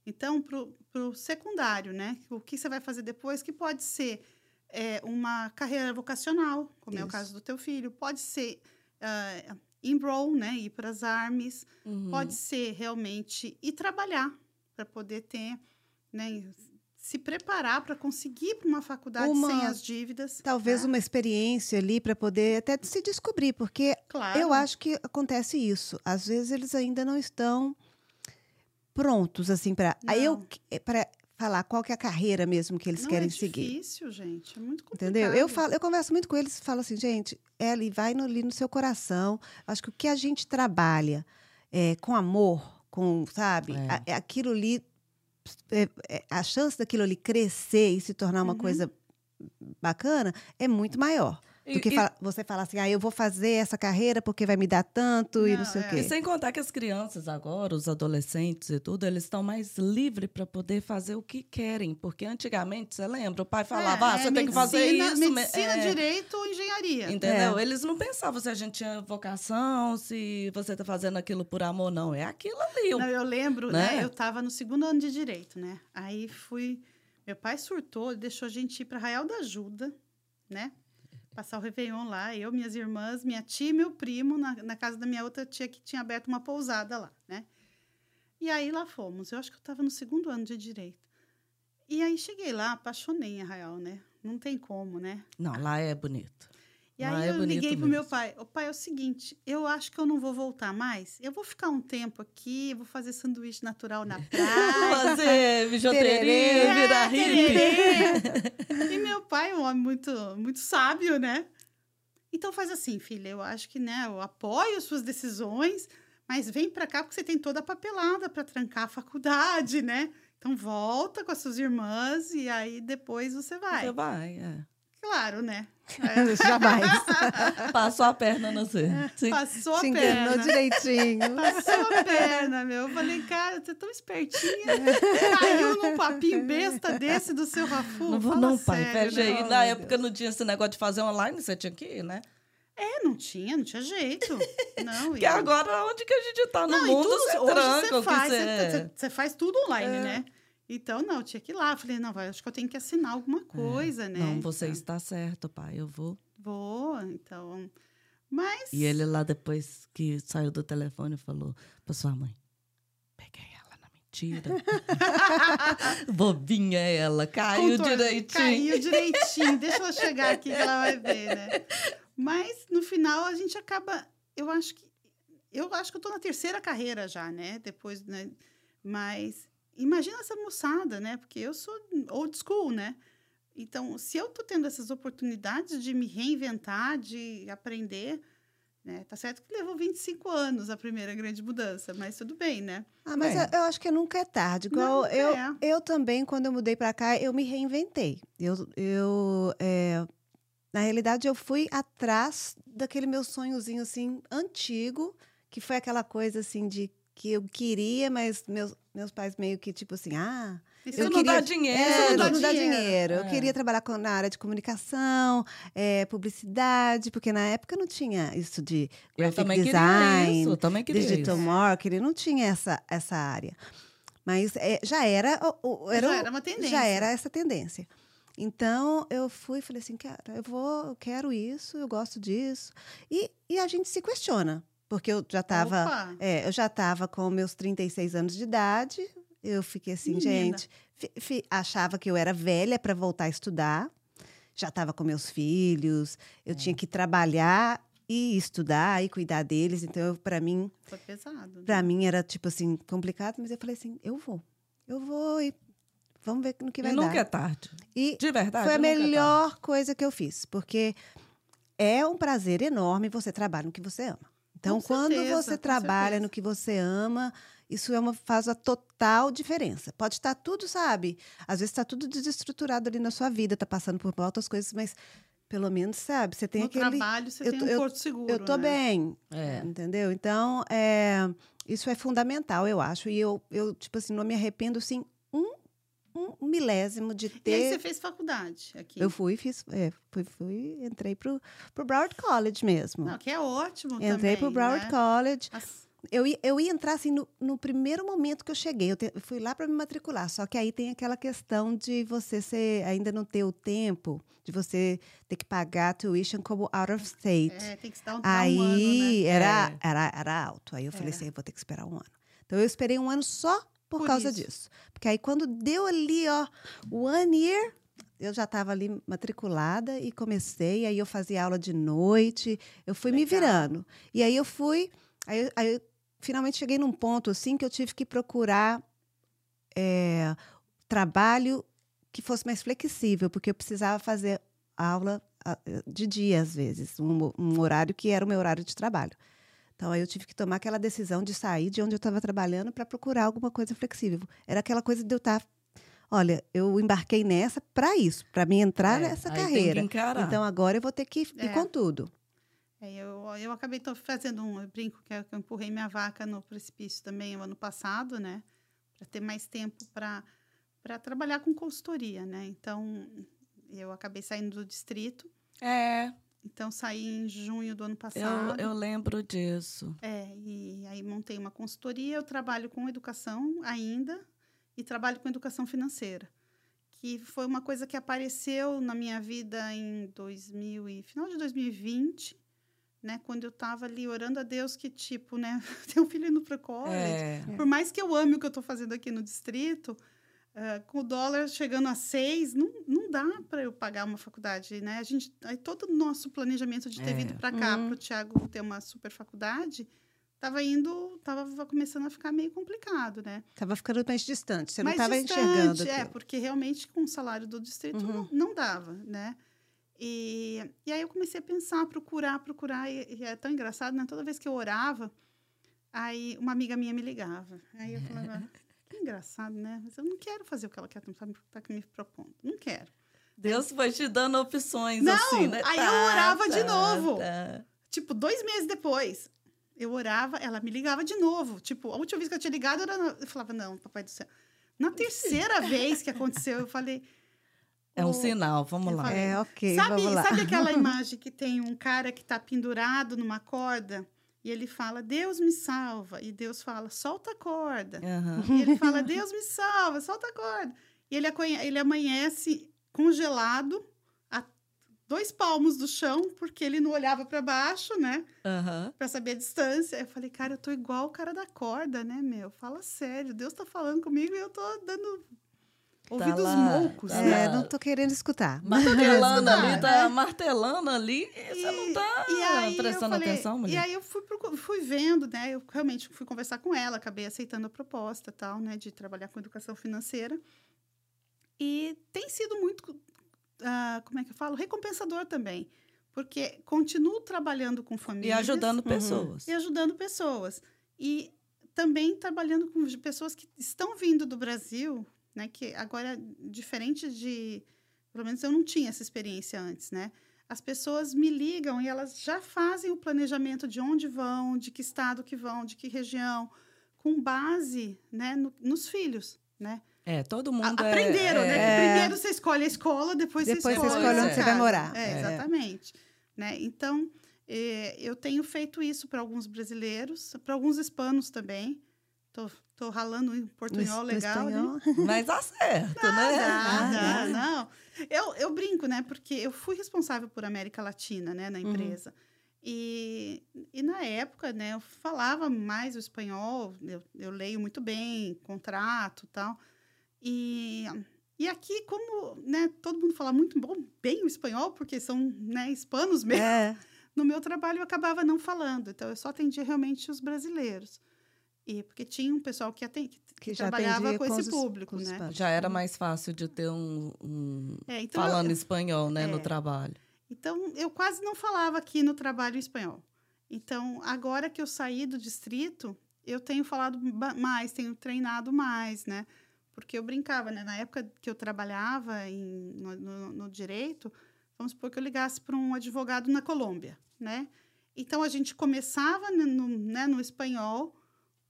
[SPEAKER 1] Então, para o secundário, né? O que você vai fazer depois, que pode ser é, uma carreira vocacional, como é o
[SPEAKER 3] Isso.
[SPEAKER 1] caso do teu filho, pode ser ah, enroll, né? Ir para as armies,
[SPEAKER 2] Uhum.
[SPEAKER 1] pode ser realmente ir trabalhar para poder ter, né? Se preparar para conseguir para uma faculdade
[SPEAKER 3] Uma-
[SPEAKER 1] sem as dívidas.
[SPEAKER 3] Talvez
[SPEAKER 1] né?
[SPEAKER 3] uma experiência ali para poder até se descobrir, porque
[SPEAKER 1] Claro.
[SPEAKER 3] eu acho que acontece isso. Às vezes eles ainda não estão prontos assim para aí eu para falar qual que é a carreira mesmo que eles
[SPEAKER 1] Não,
[SPEAKER 3] querem
[SPEAKER 1] é
[SPEAKER 3] seguir.
[SPEAKER 1] difícil, gente. É muito complicado.
[SPEAKER 3] Entendeu? Eu falo, eu converso muito com eles e falo assim, gente, Ellie, vai no, ali no seu coração. Acho que o que a gente trabalha é, com amor, com, sabe,
[SPEAKER 2] É.
[SPEAKER 3] a- é aquilo ali, é- é- a chance daquilo ali crescer e se tornar uma
[SPEAKER 1] Uhum.
[SPEAKER 3] coisa bacana é muito maior. Do
[SPEAKER 2] E-
[SPEAKER 3] que
[SPEAKER 2] e-
[SPEAKER 3] fala- você falar assim, ah, eu vou fazer essa carreira porque vai me dar tanto e não
[SPEAKER 1] Não,
[SPEAKER 3] sei
[SPEAKER 1] é.
[SPEAKER 3] o quê.
[SPEAKER 2] E sem contar que as crianças agora, os adolescentes e tudo, eles estão mais livres para poder fazer o que querem. Porque antigamente, você lembra, o pai falava, ah,
[SPEAKER 1] É,
[SPEAKER 2] você
[SPEAKER 1] é
[SPEAKER 2] tem que fazer
[SPEAKER 1] medicina-
[SPEAKER 2] isso. me-
[SPEAKER 1] Medicina,
[SPEAKER 2] é,
[SPEAKER 1] direito ou engenharia.
[SPEAKER 2] Entendeu?
[SPEAKER 3] É.
[SPEAKER 2] Eles não pensavam se a gente tinha vocação, se você tá fazendo aquilo por amor, não. É aquilo ali.
[SPEAKER 1] Não, eu lembro, né?
[SPEAKER 2] Né?
[SPEAKER 1] Eu estava no segundo ano de direito, né? Aí fui. Meu pai surtou, deixou a gente ir para Arraial da Ajuda, né? Passar o Réveillon lá, eu, minhas irmãs, minha tia e meu primo, na, na casa da minha outra tia que tinha aberto uma pousada lá, né? E aí lá fomos. Eu acho que eu estava no segundo ano de direito. E aí cheguei lá, apaixonei em Arraial, né? Não tem como, né?
[SPEAKER 2] Não, lá é bonito.
[SPEAKER 1] E aí
[SPEAKER 2] Ah, é
[SPEAKER 1] eu liguei pro meu pai. O pai é o seguinte, eu acho que eu não vou voltar mais. Eu vou ficar um tempo aqui, vou fazer sanduíche natural na praia.
[SPEAKER 2] Fazer bijuteria, virar hippie.
[SPEAKER 1] e meu pai é um homem muito, muito sábio, né? Então faz assim, filha, eu acho que, né, eu apoio suas decisões, mas vem pra cá porque você tem toda a papelada pra trancar a faculdade, né? Então volta com as suas irmãs e aí depois você vai.
[SPEAKER 2] Você vai, é.
[SPEAKER 1] Claro, né?
[SPEAKER 3] Jamais.
[SPEAKER 2] Passou a perna no você.
[SPEAKER 1] Passou a
[SPEAKER 3] Te enganou
[SPEAKER 1] perna.
[SPEAKER 3] direitinho.
[SPEAKER 1] Passou a perna, meu. Eu falei, cara, você é tão espertinha. Caiu num papinho besta desse do seu Rafu.
[SPEAKER 2] Não vou
[SPEAKER 1] Fala
[SPEAKER 2] não, pai.
[SPEAKER 1] sério, né?
[SPEAKER 2] aí.
[SPEAKER 3] Oh,
[SPEAKER 2] Na época não tinha esse negócio de fazer online, você tinha que ir, né?
[SPEAKER 1] É, não tinha, não tinha jeito. Não,
[SPEAKER 2] Porque
[SPEAKER 1] e-
[SPEAKER 2] agora, onde que a gente tá no
[SPEAKER 1] Não,
[SPEAKER 2] mundo,
[SPEAKER 1] tudo,
[SPEAKER 2] você
[SPEAKER 1] hoje
[SPEAKER 2] tranca
[SPEAKER 1] você
[SPEAKER 2] o que
[SPEAKER 1] faz,
[SPEAKER 2] você...
[SPEAKER 1] você, você- você faz tudo online,
[SPEAKER 2] É.
[SPEAKER 1] né? Então, não, eu tinha que ir lá. Eu falei, não, vai, acho que eu tenho que assinar alguma coisa, né?
[SPEAKER 2] Não, você
[SPEAKER 1] Então,
[SPEAKER 2] está certo, pai. Eu vou.
[SPEAKER 1] Vou, então... Mas...
[SPEAKER 2] E ele lá depois que saiu do telefone falou pra sua mãe: Peguei ela na mentira. Bobinha ela, caiu
[SPEAKER 1] Contorno,
[SPEAKER 2] direitinho.
[SPEAKER 1] Caiu direitinho. Deixa ela chegar aqui que ela vai ver, né? Mas no final a gente acaba. Eu acho que. Eu acho que eu tô na terceira carreira já, né? Depois, né? Mas imagina essa moçada, né? Porque eu sou old school, né? Então, se eu tô tendo essas oportunidades de me reinventar, de aprender, né? Tá certo que levou 25 anos a primeira grande mudança, mas tudo bem, né?
[SPEAKER 3] Ah, mas
[SPEAKER 2] É.
[SPEAKER 3] eu, eu acho que nunca é tarde. Igual
[SPEAKER 1] Nunca
[SPEAKER 3] eu,
[SPEAKER 1] é.
[SPEAKER 3] eu também, quando eu mudei pra cá, eu me reinventei. Eu, eu é, na realidade, eu fui atrás daquele meu sonhozinho assim antigo, que foi aquela coisa assim de que eu queria, mas meus, meus pais meio que tipo assim, ah,
[SPEAKER 1] Isso
[SPEAKER 3] eu
[SPEAKER 2] não
[SPEAKER 3] queria-
[SPEAKER 2] dá dinheiro.
[SPEAKER 3] É,
[SPEAKER 1] não dá
[SPEAKER 3] não dá
[SPEAKER 1] dinheiro.
[SPEAKER 3] dinheiro. Eu
[SPEAKER 2] É.
[SPEAKER 3] queria trabalhar com- na área de comunicação, é, publicidade, porque na época não tinha isso de graphic design,
[SPEAKER 2] isso.
[SPEAKER 3] Digital
[SPEAKER 2] isso.
[SPEAKER 3] marketing, não tinha essa, essa área. Mas é, já era, era,
[SPEAKER 1] Já era uma tendência.
[SPEAKER 3] já era essa tendência. Então eu fui e falei assim, cara, eu vou, eu quero isso, eu gosto disso. E, e a gente se questiona, porque eu já estava é, eu já estava com meus 36 anos de idade. Eu fiquei assim,
[SPEAKER 1] Menina.
[SPEAKER 3] gente. fi- fi- achava que eu era velha para voltar a estudar. Já estava com meus filhos. Eu tinha que trabalhar e estudar e cuidar deles. Então, para mim,
[SPEAKER 1] Foi pesado. né?
[SPEAKER 3] para mim era tipo assim complicado. Mas eu falei assim, eu vou, eu vou e vamos ver no que vai
[SPEAKER 2] E nunca
[SPEAKER 3] dar.
[SPEAKER 2] é tarde.
[SPEAKER 3] E
[SPEAKER 2] De verdade.
[SPEAKER 3] foi a
[SPEAKER 2] nunca é
[SPEAKER 3] melhor coisa que eu fiz, porque é um prazer enorme você trabalhar no que você ama. Então,
[SPEAKER 1] Com
[SPEAKER 3] quando
[SPEAKER 1] certeza,
[SPEAKER 3] você trabalha
[SPEAKER 1] certeza.
[SPEAKER 3] no que você ama, isso é uma, faz a total diferença. Pode estar tudo, sabe? Às vezes está tudo desestruturado ali na sua vida, está passando por outras coisas, mas pelo menos, sabe, você tem
[SPEAKER 1] no
[SPEAKER 3] aquele.
[SPEAKER 1] trabalho você
[SPEAKER 3] eu
[SPEAKER 1] tem um
[SPEAKER 3] eu-
[SPEAKER 1] porto seguro.
[SPEAKER 3] Eu tô
[SPEAKER 1] né?
[SPEAKER 3] bem,
[SPEAKER 2] É.
[SPEAKER 3] entendeu? Então, é, isso é fundamental, eu acho. E eu, eu, tipo assim, não me arrependo, assim, um, um milésimo de
[SPEAKER 1] E aí
[SPEAKER 3] ter
[SPEAKER 1] você fez faculdade aqui.
[SPEAKER 3] eu fui, fiz, é, fui, fui, entrei pro, pro Broward College mesmo.
[SPEAKER 1] Não, que é ótimo
[SPEAKER 3] entrei
[SPEAKER 1] também,
[SPEAKER 3] pro Broward
[SPEAKER 1] né?
[SPEAKER 3] College.
[SPEAKER 1] As-
[SPEAKER 3] Eu, ia- eu ia entrar assim no, no primeiro momento que eu cheguei. Eu, te- fui lá para me matricular. Só que aí tem aquela questão de você ser, ainda não ter o tempo de você ter que pagar a tuition como out of state.
[SPEAKER 1] É, tem que se dar um, dar um
[SPEAKER 3] Aí
[SPEAKER 1] ano, né?
[SPEAKER 3] era,
[SPEAKER 2] É.
[SPEAKER 3] era, era alto. Aí eu falei
[SPEAKER 1] Era.
[SPEAKER 3] assim, eu vou ter que esperar um ano. Então eu esperei um ano só por,
[SPEAKER 1] Por
[SPEAKER 3] causa
[SPEAKER 1] isso.
[SPEAKER 3] disso. Porque aí quando deu ali, ó, one year, eu já estava ali matriculada e comecei. Aí eu fazia aula de noite, eu fui me
[SPEAKER 1] Legal.
[SPEAKER 3] virando. E aí eu fui, aí, aí eu finalmente cheguei num ponto assim que eu tive que procurar é, trabalho que fosse mais flexível, porque eu precisava fazer aula de dia, às vezes, um, um horário que era o meu horário de trabalho. Então, aí eu tive que tomar aquela decisão de sair de onde eu estava trabalhando para procurar alguma coisa flexível. Era aquela coisa de eu estar. Olha, eu embarquei nessa para isso, para me entrar
[SPEAKER 2] É,
[SPEAKER 3] nessa carreira. Então, agora eu vou ter que ir
[SPEAKER 1] É.
[SPEAKER 3] com tudo.
[SPEAKER 1] É, eu, eu acabei tô fazendo um eu brinco que eu que eu empurrei minha vaca no precipício também o ano passado, né? Para ter mais tempo para para trabalhar com consultoria, né? Então, eu acabei saindo do distrito.
[SPEAKER 2] É,
[SPEAKER 1] Então, saí em junho do ano
[SPEAKER 2] eu,
[SPEAKER 1] passado.
[SPEAKER 2] eu lembro disso.
[SPEAKER 1] É, e aí montei uma consultoria. Eu trabalho com educação ainda e trabalho com educação financeira, que foi uma coisa que apareceu na minha vida em 2000 e final de 2020, né? Quando eu estava ali orando a Deus que tipo, né? Ter um filho indo para college.
[SPEAKER 2] É.
[SPEAKER 1] Por mais que eu ame o que eu estou fazendo aqui no distrito, Uh, com o dólar chegando a seis, não, não dá para eu pagar uma faculdade, né? A gente, aí todo o nosso planejamento de ter é. vindo para cá, uhum. para o Tiago ter uma super faculdade, estava indo, estava começando a ficar meio complicado, né?
[SPEAKER 3] Tava ficando mais distante, você mais não estava enxergando.
[SPEAKER 1] É, porque realmente com o salário do distrito uhum. não, não, dava, né? E, e aí eu comecei a pensar, procurar, procurar, e, e é tão engraçado, né? Toda vez que eu orava, aí uma amiga minha me ligava. Aí eu falava, que engraçado, né? Mas eu não quero fazer o que ela quer tá, tá me propondo. Não quero.
[SPEAKER 2] Deus foi te dando opções não, assim, né?
[SPEAKER 1] Aí tá, eu orava tá, de novo. Tá. Tipo, dois meses depois, eu orava, ela me ligava de novo. Tipo, a última vez que eu tinha ligado, era, eu falava, não, papai do céu. Na terceira vez que aconteceu, eu falei.
[SPEAKER 2] É um oh, sinal, vamos lá.
[SPEAKER 3] Falei, é, ok.
[SPEAKER 1] Sabe,
[SPEAKER 3] vamos lá.
[SPEAKER 1] sabe aquela imagem que tem um cara que está pendurado numa corda? E ele fala, Deus me salva. E Deus fala, solta a corda. Uhum. E ele fala, Deus me salva, solta a corda. E ele, ele amanhece congelado a dois palmos do chão, porque ele não olhava para baixo, né? Uhum. Para saber a distância. Eu falei, cara, eu tô igual o cara da corda, né, meu? Fala sério, Deus tá falando comigo e eu tô dando Ouvidos tá moucos,
[SPEAKER 3] tá né? Não tô querendo escutar.
[SPEAKER 2] Martelando ali, tá martelando ali e, você não tá e aí prestando falei, atenção, mulher.
[SPEAKER 1] E aí eu fui, fui vendo, né? Eu realmente fui conversar com ela, acabei aceitando a proposta tal, né? De trabalhar com educação financeira. E tem sido muito, uh, como é que eu falo? Recompensador também. Porque continuo trabalhando com famílias.
[SPEAKER 2] E ajudando uhum. pessoas.
[SPEAKER 1] E ajudando pessoas. E também trabalhando com pessoas que estão vindo do Brasil né? Que agora, diferente de. Pelo menos eu não tinha essa experiência antes, né? As pessoas me ligam e elas já fazem o planejamento de onde vão, de que estado que vão, de que região, com base né, no, nos filhos, né?
[SPEAKER 2] É, todo mundo. A,
[SPEAKER 1] é, aprenderam, é, né? É... Primeiro você escolhe a escola, depois,
[SPEAKER 3] depois
[SPEAKER 1] você escolhe,
[SPEAKER 3] você escolhe onde você vai morar.
[SPEAKER 1] É, exatamente. Né? Então, eh, eu tenho feito isso para alguns brasileiros, para alguns hispanos também. Tô, tô ralando em portunhol legal.
[SPEAKER 2] Mas dá certo,
[SPEAKER 1] não,
[SPEAKER 2] né?
[SPEAKER 1] Dá, não. Eu, eu brinco, né? Porque eu fui responsável por América Latina, né? Na uhum. empresa. Uhum. E, e na época, né? Eu falava mais o espanhol. Eu, eu leio muito bem, contrato tal. E... E aqui, como né, todo mundo fala muito bom, bem o espanhol, porque são né, hispanos mesmo, é. no meu trabalho eu acabava não falando. Então, eu só atendia realmente os brasileiros. E porque tinha um pessoal que, atend, que, que trabalhava com, com esse os, público, com né?
[SPEAKER 2] Já era mais fácil de ter um, um é, então falando eu, espanhol, né, é, no trabalho.
[SPEAKER 1] Então, eu quase não falava aqui no trabalho espanhol. Então, agora que eu saí do distrito, eu tenho falado mais, tenho treinado mais, né? Porque eu brincava, né? Na época que eu trabalhava em, no, no, no direito, vamos supor que eu ligasse para um advogado na Colômbia, né? Então, a gente começava no, né, no espanhol,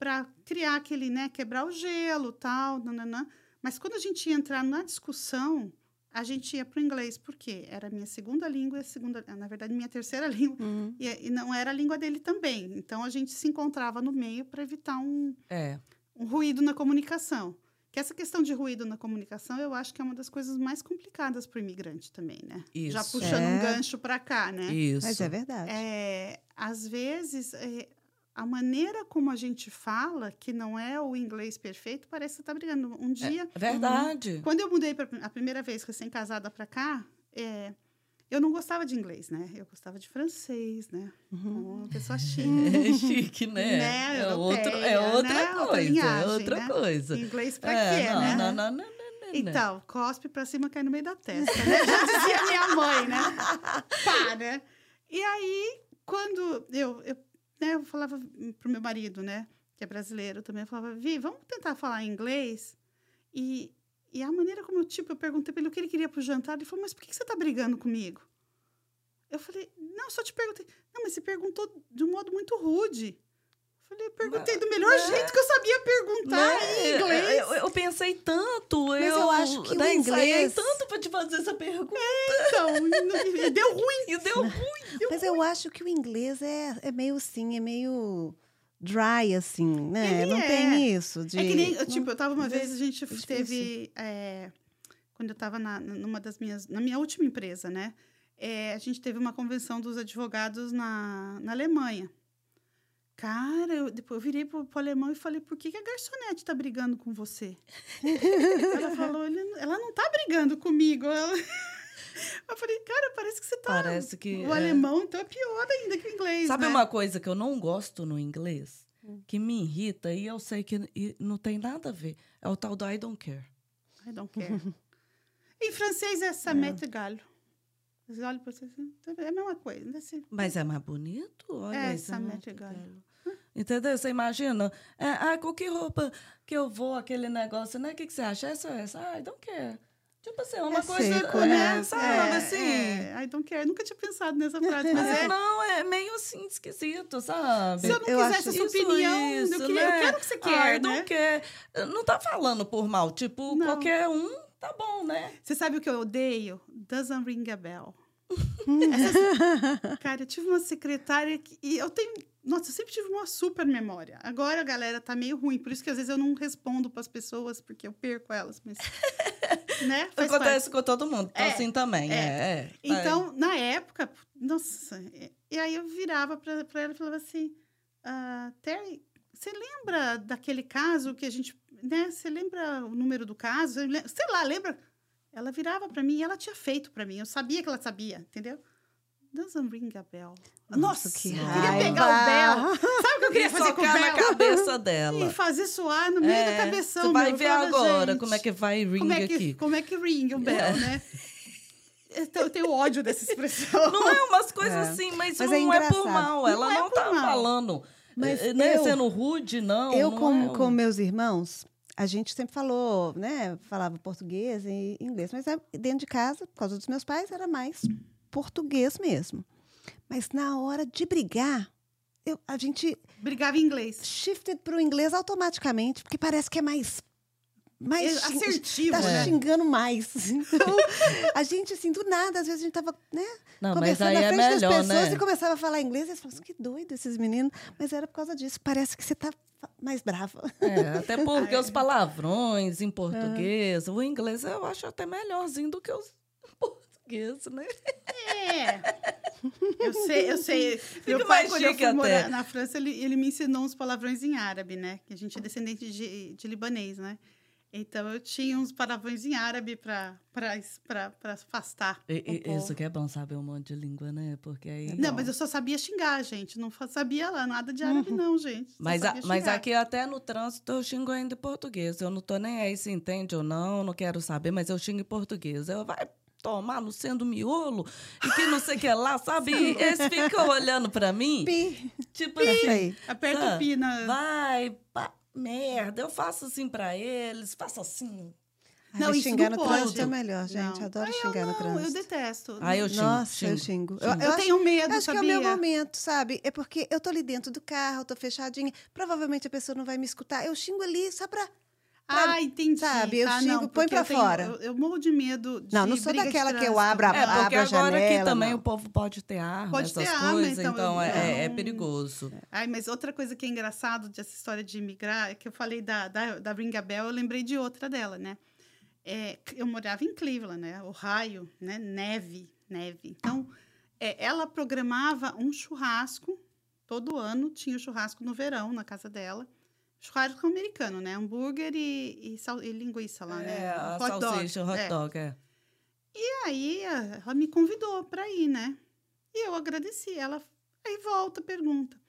[SPEAKER 1] para criar aquele, né, quebrar o gelo, tal, nananã. Mas quando a gente ia entrar na discussão, a gente ia para o inglês, porque era a minha segunda língua e a segunda, na verdade, minha terceira língua, uhum. e, e, não era a língua dele também. Então, a gente se encontrava no meio para evitar um, é. um ruído na comunicação. Que essa questão de ruído na comunicação, eu acho que é uma das coisas mais complicadas para o imigrante também, né? Isso. Já puxando é. um gancho para cá, né?
[SPEAKER 3] Isso. Mas é verdade.
[SPEAKER 1] É, às vezes, é, a maneira como a gente fala, que não é o inglês perfeito, parece que você está brigando. Um é dia.
[SPEAKER 2] É verdade.
[SPEAKER 1] Um, quando eu mudei pra, a primeira vez, recém-casada para cá, é, eu não gostava de inglês, né? Eu gostava de francês, né? Uhum. Uma pessoa chique.
[SPEAKER 2] É chique, né? né?
[SPEAKER 1] É,
[SPEAKER 2] outro, é outra né? coisa. Outra linhagem, é outra
[SPEAKER 1] né?
[SPEAKER 2] coisa.
[SPEAKER 1] Inglês para é, quê,
[SPEAKER 2] não,
[SPEAKER 1] né?
[SPEAKER 2] Não, não, não, não.
[SPEAKER 1] Então, cospe para cima, cai no meio da testa, né? Já dizia minha mãe, né? Pá, né? E aí, quando eu, eu né, eu falava pro meu marido, né, que é brasileiro também, eu falava, Vi, vamos tentar falar inglês? E, e a maneira como eu, tipo, eu perguntei para ele o que ele queria pro jantar, ele falou, mas por que você tá brigando comigo? Eu falei, não, só te perguntei. Não, mas você perguntou de um modo muito rude. Eu falei, eu perguntei do melhor né? jeito que eu sabia perguntar né? em inglês.
[SPEAKER 2] Eu, eu, pensei tanto,
[SPEAKER 3] mas
[SPEAKER 2] eu,
[SPEAKER 3] eu acho que o inglês...
[SPEAKER 2] tanto para te fazer essa pergunta.
[SPEAKER 1] É, então, e deu ruim.
[SPEAKER 2] E deu ruim.
[SPEAKER 3] Deu mas ruim. eu acho que o inglês é, é meio assim, é meio dry, assim, né? Ele não é. tem isso de...
[SPEAKER 1] É que nem, tipo, eu tava uma vez, a gente é teve... É, quando eu tava na, numa das minhas... Na minha última empresa, né? É, a gente teve uma convenção dos advogados na, na Alemanha. Cara, eu, depois eu virei pro, pro alemão e falei, por que, que a garçonete tá brigando com você? ela falou, ela não tá brigando comigo. Ela... Eu falei, cara, parece que você tá.
[SPEAKER 2] Parece que.
[SPEAKER 1] O é... alemão, então é pior ainda que o inglês.
[SPEAKER 2] Sabe
[SPEAKER 1] né?
[SPEAKER 2] uma coisa que eu não gosto no inglês? Hum. Que me irrita, e eu sei que não tem nada a ver. É o tal do I don't care.
[SPEAKER 1] I don't care. em francês é ça é. galho. Você olha pra você assim, é a mesma coisa. Assim.
[SPEAKER 2] Mas é mais bonito? Olha
[SPEAKER 1] é, ça galho.
[SPEAKER 2] Entendeu? Você imagina? É, ah, com que roupa que eu vou, aquele negócio, né? O que, que você acha? Essa ou essa? Ah, I don't care. Tipo assim, é uma é coisa, seco, né? né? Sabe, é, assim?
[SPEAKER 1] É, I don't care. Nunca tinha pensado nessa frase, mas é...
[SPEAKER 2] Não, é meio assim, esquisito, sabe?
[SPEAKER 1] Se eu não eu quisesse sua opinião, isso, eu, queria, né? eu quero o que você quer, ah, I don't
[SPEAKER 2] né? care. Não tá falando por mal, tipo, não. qualquer um tá bom, né?
[SPEAKER 1] Você sabe o que eu odeio? Doesn't ring a bell. Cara, eu tive uma secretária que, e eu tenho nossa, eu sempre tive uma super memória. Agora a galera tá meio ruim, por isso que às vezes eu não respondo para as pessoas, porque eu perco elas. Mas, né?
[SPEAKER 2] Faz Acontece parte. com todo mundo, então é, assim também. É. é, é
[SPEAKER 1] então, na época, nossa, e aí eu virava para ela e falava assim: ah, Terry, você lembra daquele caso que a gente. Né, você lembra o número do caso? Sei lá, lembra? Ela virava para mim e ela tinha feito para mim. Eu sabia que ela sabia, entendeu? Doesn't ring a bell. Nossa, Nossa que raiva. queria pegar o bell. Sabe o que eu queria fazer com o bell?
[SPEAKER 2] na cabeça dela.
[SPEAKER 1] E fazer soar no meio é, da cabeção.
[SPEAKER 2] Você vai ver agora como é que vai ring
[SPEAKER 1] como é
[SPEAKER 2] que, aqui.
[SPEAKER 1] Como é que ring o bell, é. né? Eu tenho ódio dessa expressão.
[SPEAKER 2] Não é umas coisas é. assim, mas, mas é não é, é, por mal. Ela não, não tá mal. falando. Mas eh, né, eu, sendo rude, não.
[SPEAKER 3] Eu,
[SPEAKER 2] não
[SPEAKER 3] com,
[SPEAKER 2] é
[SPEAKER 3] com meus irmãos, a gente sempre falou, né? Falava português e inglês. Mas é, dentro de casa, por causa dos meus pais, era mais português mesmo. Mas na hora de brigar, eu, a gente.
[SPEAKER 1] Brigava em inglês.
[SPEAKER 3] Shifted para o inglês automaticamente, porque parece que é mais. Mais
[SPEAKER 1] é assertivo,
[SPEAKER 3] tá
[SPEAKER 1] né?
[SPEAKER 3] xingando mais. Então, a gente, assim, do nada, às vezes a gente tava, né?
[SPEAKER 2] Não, mas aí na é frente é melhor, das pessoas
[SPEAKER 3] né? e começava a falar inglês, e eles falavam assim, que doido esses meninos. Mas era por causa disso. Parece que você tá mais brava.
[SPEAKER 2] É, até porque os palavrões em português, o inglês eu acho até melhorzinho do que os português, né?
[SPEAKER 1] É. Eu sei, eu sei. Fica Meu pai, quando eu fui morar na França, ele, ele me ensinou uns palavrões em árabe, né? Que a gente é descendente de, de libanês, né? Então eu tinha uns palavrões em árabe para afastar.
[SPEAKER 2] E, e, isso que é bom saber um monte de língua, né? Porque aí.
[SPEAKER 1] Não, mas eu só sabia xingar, gente. Não sabia lá nada de árabe, uhum. não, gente.
[SPEAKER 2] mas, a, mas aqui até no trânsito eu xingo ainda em português. Eu não tô nem aí se entende ou não, não quero saber, mas eu xingo em português. Eu vai tomar no sendo miolo e que não sei o que lá, sabe? E eles ficam olhando pra mim.
[SPEAKER 3] Pi.
[SPEAKER 2] Tipo assim.
[SPEAKER 1] Aperta o pi na.
[SPEAKER 2] Vai, pá, merda. Eu faço assim pra eles, faço assim.
[SPEAKER 3] Não, xingar no trânsito é melhor, gente. Não. Adoro Ai, xingar
[SPEAKER 1] não,
[SPEAKER 3] no trânsito.
[SPEAKER 1] Eu detesto.
[SPEAKER 2] Ah, eu xingo.
[SPEAKER 3] Nossa,
[SPEAKER 2] xingo.
[SPEAKER 3] eu xingo.
[SPEAKER 1] Eu, eu, eu tenho medo,
[SPEAKER 3] acho
[SPEAKER 1] sabia?
[SPEAKER 3] que é o meu momento, sabe? É porque eu tô ali dentro do carro, tô fechadinha. Provavelmente a pessoa não vai me escutar. Eu xingo ali só pra
[SPEAKER 1] ah, entendi.
[SPEAKER 3] Sabe, eu ah, xingo, põe pra fora.
[SPEAKER 1] eu, eu, morro de medo de
[SPEAKER 3] Não, não sou daquela que eu abro a,
[SPEAKER 2] é,
[SPEAKER 3] porque
[SPEAKER 2] abro
[SPEAKER 3] agora
[SPEAKER 2] aqui também não. o povo pode ter arma,
[SPEAKER 1] pode
[SPEAKER 2] essas
[SPEAKER 1] ter
[SPEAKER 2] coisas,
[SPEAKER 1] arma, então,
[SPEAKER 2] então é, é, perigoso.
[SPEAKER 1] Ai, mas outra coisa que é engraçado dessa história de imigrar, é que eu falei da, da, da Ring a Bell, eu lembrei de outra dela, né? É, eu morava em Cleveland, né? Ohio, né? Neve, neve. Então, é, ela programava um churrasco todo ano, tinha o churrasco no verão na casa dela churrasco americano, né? Hambúrguer e, e, sal, e linguiça lá,
[SPEAKER 2] é,
[SPEAKER 1] né?
[SPEAKER 2] A hot salsicha, dog. hot
[SPEAKER 1] é.
[SPEAKER 2] dog, é.
[SPEAKER 1] E aí ela me convidou para ir, né? E eu agradeci. Ela aí volta, pergunta: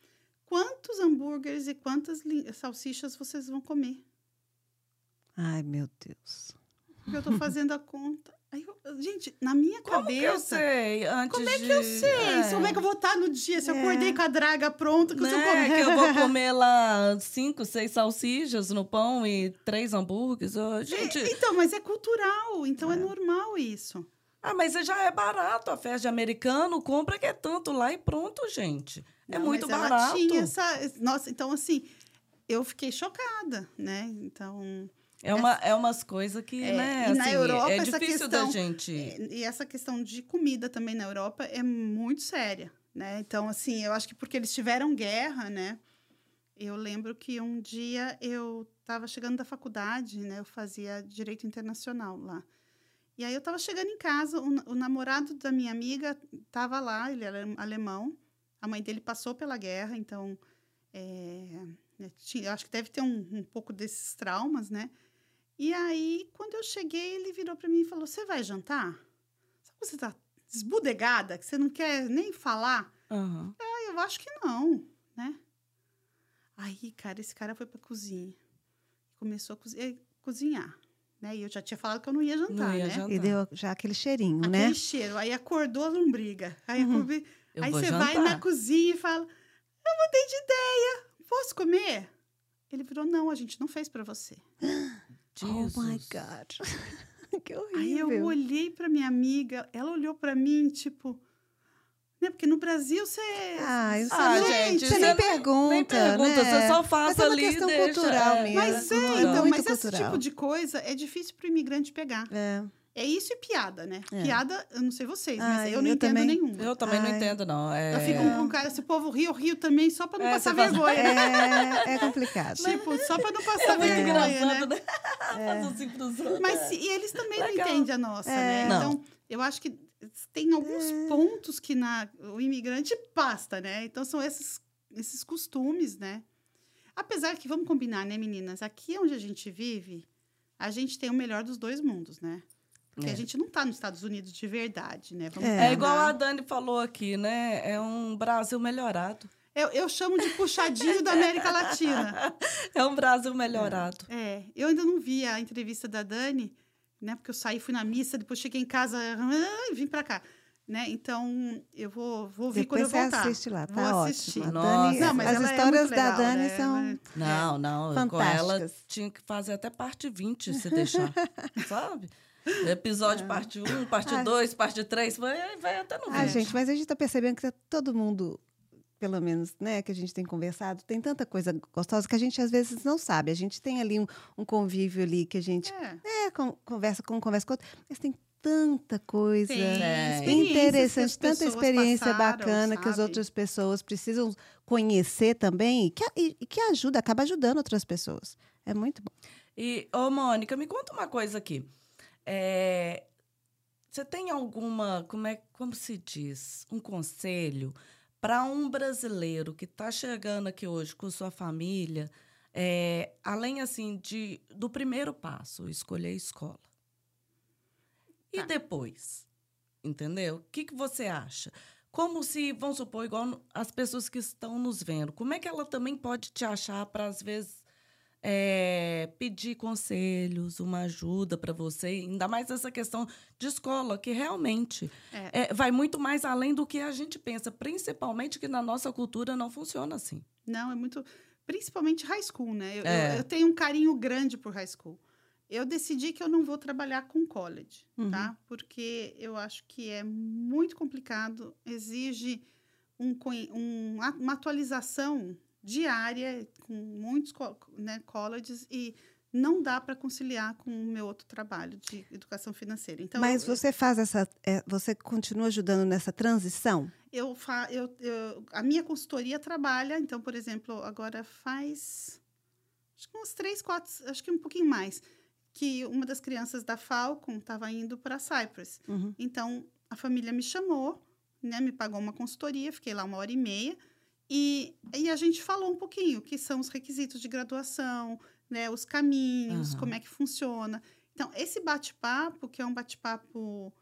[SPEAKER 1] quantos hambúrgueres e quantas salsichas vocês vão comer?
[SPEAKER 3] Ai, meu Deus.
[SPEAKER 1] Porque eu tô fazendo a conta. Aí eu, gente, na minha
[SPEAKER 2] como
[SPEAKER 1] cabeça.
[SPEAKER 2] Que eu sei? Antes
[SPEAKER 1] como é que eu sei? É. Como é que eu vou estar no dia? Se eu acordei é. com a draga pronta, que,
[SPEAKER 2] né?
[SPEAKER 1] eu,
[SPEAKER 2] que eu vou comer lá cinco, seis salsichas no pão e três hambúrgueres. Oh, gente...
[SPEAKER 1] É, então, mas é cultural, então é, é normal isso.
[SPEAKER 2] Ah, mas já é barato a festa de americano, compra que é tanto lá e pronto, gente. É Não, muito barato.
[SPEAKER 1] tinha essa. Nossa, então assim, eu fiquei chocada, né? Então.
[SPEAKER 2] É, uma, é umas coisas que, é, né, e
[SPEAKER 1] na
[SPEAKER 2] assim,
[SPEAKER 1] Europa,
[SPEAKER 2] é
[SPEAKER 1] essa
[SPEAKER 2] difícil
[SPEAKER 1] questão,
[SPEAKER 2] da gente...
[SPEAKER 1] E essa questão de comida também na Europa é muito séria, né? Então, assim, eu acho que porque eles tiveram guerra, né? Eu lembro que um dia eu estava chegando da faculdade, né? Eu fazia Direito Internacional lá. E aí eu estava chegando em casa, o, o namorado da minha amiga estava lá, ele era alemão. A mãe dele passou pela guerra, então É, né, eu acho que deve ter um, um pouco desses traumas, né? E aí, quando eu cheguei, ele virou para mim e falou: Você vai jantar? Sabe você tá desbudegada, que você não quer nem falar?
[SPEAKER 2] Aham.
[SPEAKER 1] Ah, eu acho que não, né? Aí, cara, esse cara foi pra cozinha. Começou a cozi- eh, cozinhar, né? E eu já tinha falado que eu não ia jantar,
[SPEAKER 2] Não ia
[SPEAKER 1] né?
[SPEAKER 2] jantar.
[SPEAKER 3] E deu já aquele cheirinho,
[SPEAKER 1] Aquele
[SPEAKER 3] né?
[SPEAKER 1] cheiro. Aí acordou a lombriga. Aí,
[SPEAKER 3] Uhum.
[SPEAKER 1] aí você
[SPEAKER 2] jantar.
[SPEAKER 1] vai na cozinha e fala: Eu mudei de ideia. Posso comer? Ele virou: Não, a gente não fez pra você.
[SPEAKER 3] Oh my
[SPEAKER 2] Jesus.
[SPEAKER 3] God. que horrível.
[SPEAKER 1] Aí eu olhei pra minha amiga, ela olhou pra mim, tipo. Né? Porque no Brasil você.
[SPEAKER 3] Ah, isso
[SPEAKER 2] Ah,
[SPEAKER 3] não-
[SPEAKER 2] gente,
[SPEAKER 3] você
[SPEAKER 2] você
[SPEAKER 3] nem pergunta,
[SPEAKER 2] nem pergunta,
[SPEAKER 3] né?
[SPEAKER 2] você só faz
[SPEAKER 3] é uma
[SPEAKER 2] ali
[SPEAKER 3] questão
[SPEAKER 2] deixa,
[SPEAKER 3] cultural
[SPEAKER 2] é.
[SPEAKER 3] mesmo.
[SPEAKER 1] Mas é,
[SPEAKER 3] cultural.
[SPEAKER 1] então, mas esse
[SPEAKER 3] cultural.
[SPEAKER 1] tipo de coisa é difícil pro imigrante pegar.
[SPEAKER 3] É.
[SPEAKER 1] É isso e piada, né?
[SPEAKER 3] É.
[SPEAKER 1] Piada, eu não sei vocês,
[SPEAKER 3] Ah,
[SPEAKER 1] mas eu não
[SPEAKER 3] eu
[SPEAKER 1] entendo
[SPEAKER 3] também.
[SPEAKER 1] nenhuma.
[SPEAKER 2] Eu também não
[SPEAKER 3] Ai.
[SPEAKER 2] entendo, não. É...
[SPEAKER 1] Eu fico com cara, se o povo ri, eu rio também, só pra não
[SPEAKER 2] É,
[SPEAKER 1] passar
[SPEAKER 2] faz-
[SPEAKER 1] vergonha. né?
[SPEAKER 3] É, é complicado.
[SPEAKER 1] Tipo, só pra não passar
[SPEAKER 2] É muito
[SPEAKER 1] vergonha, né?
[SPEAKER 2] né? Faz assim pros outros.
[SPEAKER 1] Mas se- e eles também
[SPEAKER 2] Legal.
[SPEAKER 1] não entendem a nossa,
[SPEAKER 3] É.
[SPEAKER 1] né?
[SPEAKER 2] Não.
[SPEAKER 1] Então, eu acho que tem alguns pontos que na, o imigrante pasta, né? Então, são esses, esses costumes, né? Apesar que, vamos combinar, né, meninas? Aqui onde a gente vive, a gente tem o melhor dos dois mundos, né? Porque
[SPEAKER 2] É.
[SPEAKER 1] a gente não tá nos Estados Unidos de verdade, né? Vamos
[SPEAKER 3] É.
[SPEAKER 2] É igual a Dani falou aqui, né? É um Brasil melhorado.
[SPEAKER 1] Eu, eu chamo de puxadinho da América Latina.
[SPEAKER 2] É um Brasil melhorado.
[SPEAKER 1] É, eu ainda não vi a entrevista da Dani, né? Porque eu saí, fui na missa, depois cheguei em casa ah, e vim pra cá, né? Então, eu vou, vou ouvir
[SPEAKER 3] Depois
[SPEAKER 1] quando
[SPEAKER 3] você
[SPEAKER 1] eu voltar.
[SPEAKER 3] assiste lá,
[SPEAKER 1] Vou
[SPEAKER 3] tá
[SPEAKER 1] assistir.
[SPEAKER 3] ótimo. Dani,
[SPEAKER 1] Não, mas
[SPEAKER 3] as
[SPEAKER 1] ela é
[SPEAKER 3] histórias da
[SPEAKER 1] legal,
[SPEAKER 3] Dani
[SPEAKER 1] né?
[SPEAKER 3] são
[SPEAKER 2] Não, não. Com ela tinha que fazer até parte 20 se deixar. sabe? Episódio parte 1, parte
[SPEAKER 3] Ah.
[SPEAKER 2] 2, parte 3, vai, vai até no 20.
[SPEAKER 3] Ah, gente, mas a gente tá percebendo que tá todo mundo, pelo menos, né, que a gente tem conversado, tem tanta coisa gostosa que a gente às vezes não sabe. A gente tem ali um, um convívio ali que a gente
[SPEAKER 1] É,
[SPEAKER 3] é, con- conversa com um, conversa com outro, mas tem tanta coisa
[SPEAKER 2] É.
[SPEAKER 3] interessante, tanta experiência
[SPEAKER 1] passaram,
[SPEAKER 3] bacana que as
[SPEAKER 1] sabe?
[SPEAKER 3] outras pessoas precisam conhecer também e que, e- e que ajuda, acaba ajudando outras pessoas. É muito bom.
[SPEAKER 2] E, ô, Mônica, me conta uma coisa aqui. É, você tem alguma, como, é, como se diz, um conselho para um brasileiro que está chegando aqui hoje com sua família, é, além assim de do primeiro passo, escolher a escola. E
[SPEAKER 1] Tá.
[SPEAKER 2] depois, entendeu? O que, que você acha? Como se, vamos supor, igual as pessoas que estão nos vendo, como é que ela também pode te achar para, às vezes, é, pedir conselhos, uma ajuda para você, ainda mais essa questão de escola, que realmente
[SPEAKER 1] É.
[SPEAKER 2] é, vai muito mais além do que a gente pensa, principalmente que na nossa cultura não funciona assim.
[SPEAKER 1] Não, é muito. Principalmente high school, né? Eu,
[SPEAKER 2] É.
[SPEAKER 1] eu, eu tenho um carinho grande por high school. Eu decidi que eu não vou trabalhar com college,
[SPEAKER 3] Uhum.
[SPEAKER 1] tá? Porque eu acho que é muito complicado, exige um, um uma atualização diária com muitos né, colleges e não dá para conciliar com o meu outro trabalho de educação financeira. Então,
[SPEAKER 3] Mas
[SPEAKER 1] eu,
[SPEAKER 3] você faz essa. é, você continua ajudando nessa transição?
[SPEAKER 1] eu, fa eu, eu- a minha consultoria trabalha, então, por exemplo, agora faz acho que uns três, quatro, acho que um pouquinho mais, que uma das crianças da Falcon estava indo para Cyprus.
[SPEAKER 3] Uhum.
[SPEAKER 1] Então, a família me chamou, né, me pagou uma consultoria, fiquei lá uma hora e meia, e, e a gente falou um pouquinho o que são os requisitos de graduação, né, os caminhos,
[SPEAKER 2] Aham.
[SPEAKER 1] como é que funciona. Então, esse bate-papo, que é um bate-papo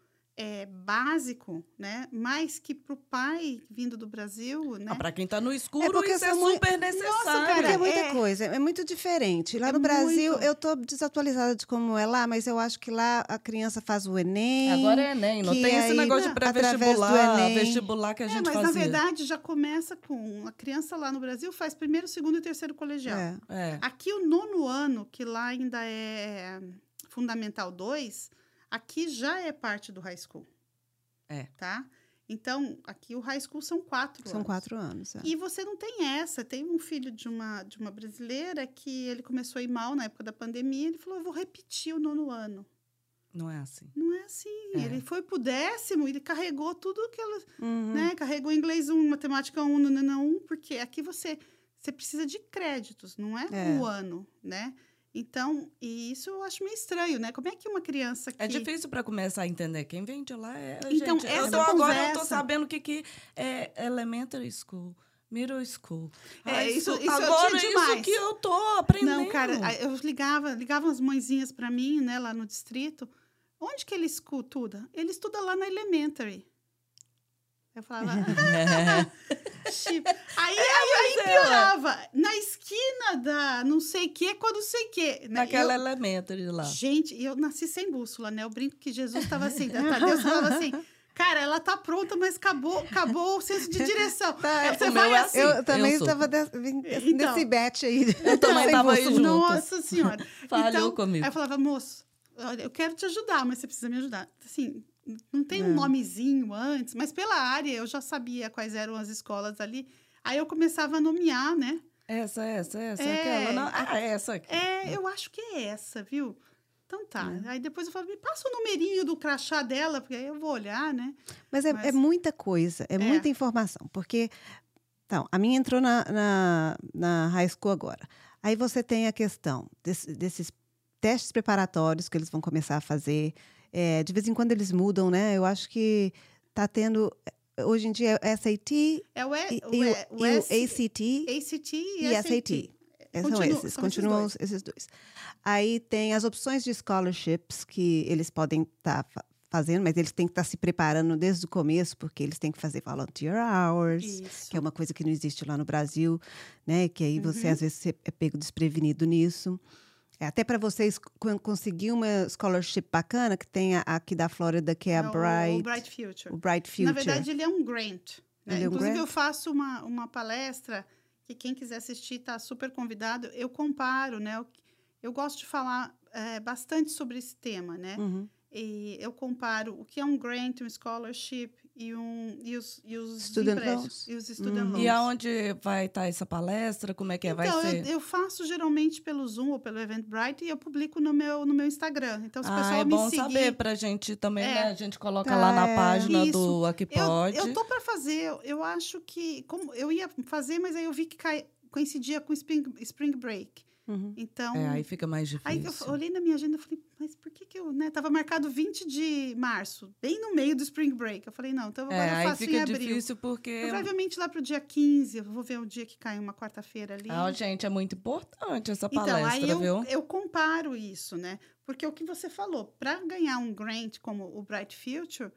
[SPEAKER 1] é, básico, né, mais que para o pai vindo do Brasil, né,
[SPEAKER 2] para quem está no escuro,
[SPEAKER 3] porque
[SPEAKER 2] isso é
[SPEAKER 3] são mui-
[SPEAKER 2] super necessário.
[SPEAKER 1] cara,
[SPEAKER 3] Porque é muita
[SPEAKER 1] é-
[SPEAKER 3] coisa, é muito diferente. Lá
[SPEAKER 1] É
[SPEAKER 3] no Brasil,
[SPEAKER 1] muito.
[SPEAKER 3] eu tô desatualizada de como é lá, mas eu acho que lá a criança faz o Enem.
[SPEAKER 2] Agora é Enem, não tem esse
[SPEAKER 3] aí,
[SPEAKER 2] negócio de pré-vestibular, vestibular que a
[SPEAKER 1] É,
[SPEAKER 2] gente
[SPEAKER 1] mas
[SPEAKER 2] fazia.
[SPEAKER 1] na verdade já começa com a criança lá no Brasil faz primeiro, segundo e terceiro colegial.
[SPEAKER 3] É.
[SPEAKER 2] É.
[SPEAKER 1] Aqui o nono ano, que lá ainda é fundamental 2, aqui já é parte do high school.
[SPEAKER 2] É.
[SPEAKER 1] Tá? Então, aqui o high school são quatro
[SPEAKER 3] São
[SPEAKER 1] anos.
[SPEAKER 3] quatro anos. é.
[SPEAKER 1] E você não tem essa. Tem um filho de uma, de uma brasileira que ele começou a ir mal na época da pandemia. Ele falou: Eu vou repetir o nono ano.
[SPEAKER 2] Não é assim.
[SPEAKER 1] Não é assim.
[SPEAKER 2] É.
[SPEAKER 1] Ele foi pro décimo, ele carregou tudo que ela.
[SPEAKER 3] Uhum.
[SPEAKER 1] Né? Carregou inglês 1, matemática 1, nanana 1, porque aqui você, você precisa de créditos, não é,
[SPEAKER 3] É.
[SPEAKER 1] o ano, né? Então, e isso eu acho meio estranho, né? Como é que uma criança que...
[SPEAKER 2] É difícil para começar a entender. Quem vem de lá é.
[SPEAKER 1] Então,
[SPEAKER 2] gente, eu
[SPEAKER 1] essa
[SPEAKER 2] tô, agora eu tô
[SPEAKER 1] conversa-
[SPEAKER 2] sabendo o que, que é elementary school. Middle school.
[SPEAKER 1] É,
[SPEAKER 2] High
[SPEAKER 1] isso-
[SPEAKER 2] school.
[SPEAKER 1] isso eu
[SPEAKER 2] Agora,
[SPEAKER 1] tinha
[SPEAKER 2] isso que eu tô aprendendo.
[SPEAKER 1] Não, cara, eu ligava, ligavam as mãezinhas para mim, né, lá no distrito. Onde que ele estuda? Ele estuda lá na elementary. Eu falava. Chip. Aí, aí, aí
[SPEAKER 2] é,
[SPEAKER 1] piorava. Na esquina da não sei o que, quando sei o que. Né?
[SPEAKER 2] Naquela
[SPEAKER 1] Eu-
[SPEAKER 2] elementary lá.
[SPEAKER 1] Gente, eu nasci sem bússola, né? Eu brinco que Jesus estava assim, Deus falava assim. Cara, ela tá pronta, mas acabou, acabou o senso de direção.
[SPEAKER 3] Tá,
[SPEAKER 1] Aí você vai
[SPEAKER 2] é
[SPEAKER 1] assim.
[SPEAKER 3] Eu também
[SPEAKER 2] eu
[SPEAKER 3] estava desse-
[SPEAKER 1] Então.
[SPEAKER 3] nesse batch aí.
[SPEAKER 2] Eu também tava aí junto.
[SPEAKER 1] Nossa senhora.
[SPEAKER 2] Falhou
[SPEAKER 1] então,
[SPEAKER 2] comigo.
[SPEAKER 1] Aí eu falava, moço, olha, eu quero te ajudar, mas você precisa me ajudar. Assim, não tem um
[SPEAKER 3] É.
[SPEAKER 1] nomezinho antes, mas pela área eu já sabia quais eram as escolas ali. Aí eu começava a nomear, né?
[SPEAKER 2] Essa, essa, essa,
[SPEAKER 1] É.
[SPEAKER 2] aquela. Não, ah, essa aqui.
[SPEAKER 1] É, eu acho que é essa, viu? Então tá.
[SPEAKER 3] É.
[SPEAKER 1] Aí depois eu falo, me passa o numerinho do crachá dela, porque aí eu vou olhar, né?
[SPEAKER 3] Mas é,
[SPEAKER 1] Mas-
[SPEAKER 3] é muita coisa, é, muita informação. Porque, então, a minha entrou na, na, na high school agora. Aí você tem a questão desse- desses testes preparatórios que eles vão começar a fazer. É, de vez em quando eles mudam, né? Eu acho que está tendo. Hoje em dia é SAT
[SPEAKER 1] É o, e, o,
[SPEAKER 3] e o,
[SPEAKER 1] E- o
[SPEAKER 3] ACT
[SPEAKER 1] ACT e,
[SPEAKER 3] e
[SPEAKER 1] SAT.
[SPEAKER 3] SAT. É, são esses,
[SPEAKER 1] são esses
[SPEAKER 3] continuam
[SPEAKER 1] dois.
[SPEAKER 3] esses dois. Aí tem as opções de scholarships que eles podem estar fazendo, mas eles têm que estar se preparando desde o começo, porque eles têm que fazer volunteer hours,
[SPEAKER 1] Isso.
[SPEAKER 3] que é uma coisa que não existe lá no Brasil, né? Que aí você,
[SPEAKER 1] Uhum.
[SPEAKER 3] às vezes, é pego desprevenido nisso. É, até para vocês co- conseguir uma scholarship bacana, que tem a- aqui da Flórida, que é a
[SPEAKER 1] É
[SPEAKER 3] Bright,
[SPEAKER 1] o Bright Future.
[SPEAKER 3] o Bright Future.
[SPEAKER 1] Na verdade, ele é um grant. né?
[SPEAKER 3] É um
[SPEAKER 1] Inclusive,
[SPEAKER 3] grant?
[SPEAKER 1] eu faço uma, uma palestra que quem quiser assistir está super convidado. Eu comparo, né? Eu, eu gosto de falar é, bastante sobre esse tema, né?
[SPEAKER 3] Uhum.
[SPEAKER 1] E eu comparo o que é um grant, um scholarship e, um, e os, e os
[SPEAKER 3] Student loans.
[SPEAKER 1] E os student
[SPEAKER 3] Uhum.
[SPEAKER 1] loans.
[SPEAKER 2] E aonde vai estar essa palestra? Como é que é? Vai
[SPEAKER 1] então,
[SPEAKER 2] ser?
[SPEAKER 1] eu, eu faço geralmente pelo Zoom ou pelo Eventbrite e eu publico no meu, no meu Instagram. Então, se o
[SPEAKER 2] Ah,
[SPEAKER 1] pessoal
[SPEAKER 2] é
[SPEAKER 1] me
[SPEAKER 2] bom
[SPEAKER 1] seguir...
[SPEAKER 2] saber pra gente também,
[SPEAKER 1] É.
[SPEAKER 2] né? A gente coloca
[SPEAKER 3] Tá,
[SPEAKER 2] lá na
[SPEAKER 3] é.
[SPEAKER 2] página
[SPEAKER 1] Isso.
[SPEAKER 2] do Aqui
[SPEAKER 1] Eu,
[SPEAKER 2] Pode.
[SPEAKER 1] eu tô para fazer. Eu, eu acho que como eu ia fazer, mas aí eu vi que cai, coincidia com Spring, Spring Break.
[SPEAKER 3] Uhum.
[SPEAKER 1] Então,
[SPEAKER 2] É, aí fica mais difícil.
[SPEAKER 1] aí eu olhei na minha agenda e falei, mas por que que eu, né? Tava marcado 20 de março, bem no meio do Spring Break. Eu falei, não, então agora
[SPEAKER 2] é,
[SPEAKER 1] eu
[SPEAKER 2] aí
[SPEAKER 1] faço em
[SPEAKER 2] fica
[SPEAKER 1] abril.
[SPEAKER 2] difícil porque...
[SPEAKER 1] Provavelmente lá pro dia 15, eu vou ver o dia que cai uma quarta-feira ali.
[SPEAKER 2] Ah, gente, é muito importante essa
[SPEAKER 1] Então,
[SPEAKER 2] palestra,
[SPEAKER 1] aí eu,
[SPEAKER 2] viu?
[SPEAKER 1] eu comparo isso, né? Porque o que você falou, para ganhar um grant como o Bright Future,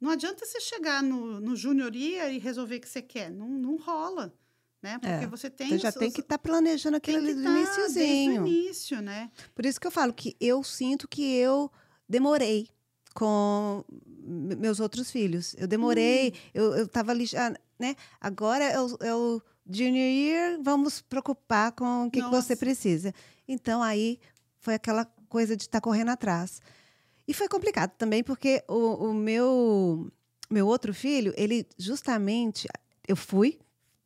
[SPEAKER 1] não adianta você chegar no, no Junior Year e resolver o que você quer. Não, não rola, né? Porque
[SPEAKER 3] É,
[SPEAKER 1] você tem...
[SPEAKER 3] Você já tem que estar planejando
[SPEAKER 1] tem
[SPEAKER 3] aquilo
[SPEAKER 1] que
[SPEAKER 3] ali do
[SPEAKER 1] tá Desde
[SPEAKER 3] iniciozinho.
[SPEAKER 1] o início, né?
[SPEAKER 3] Por isso que eu falo que eu sinto que eu demorei com me- meus outros filhos. Eu demorei,
[SPEAKER 1] Hum.
[SPEAKER 3] eu, eu tava ali já, né? Agora é o, é o junior year, vamos preocupar com o que, que você precisa. Então, aí foi aquela coisa de estar correndo atrás. E foi complicado também, porque o, o meu, meu outro filho, ele justamente, eu fui,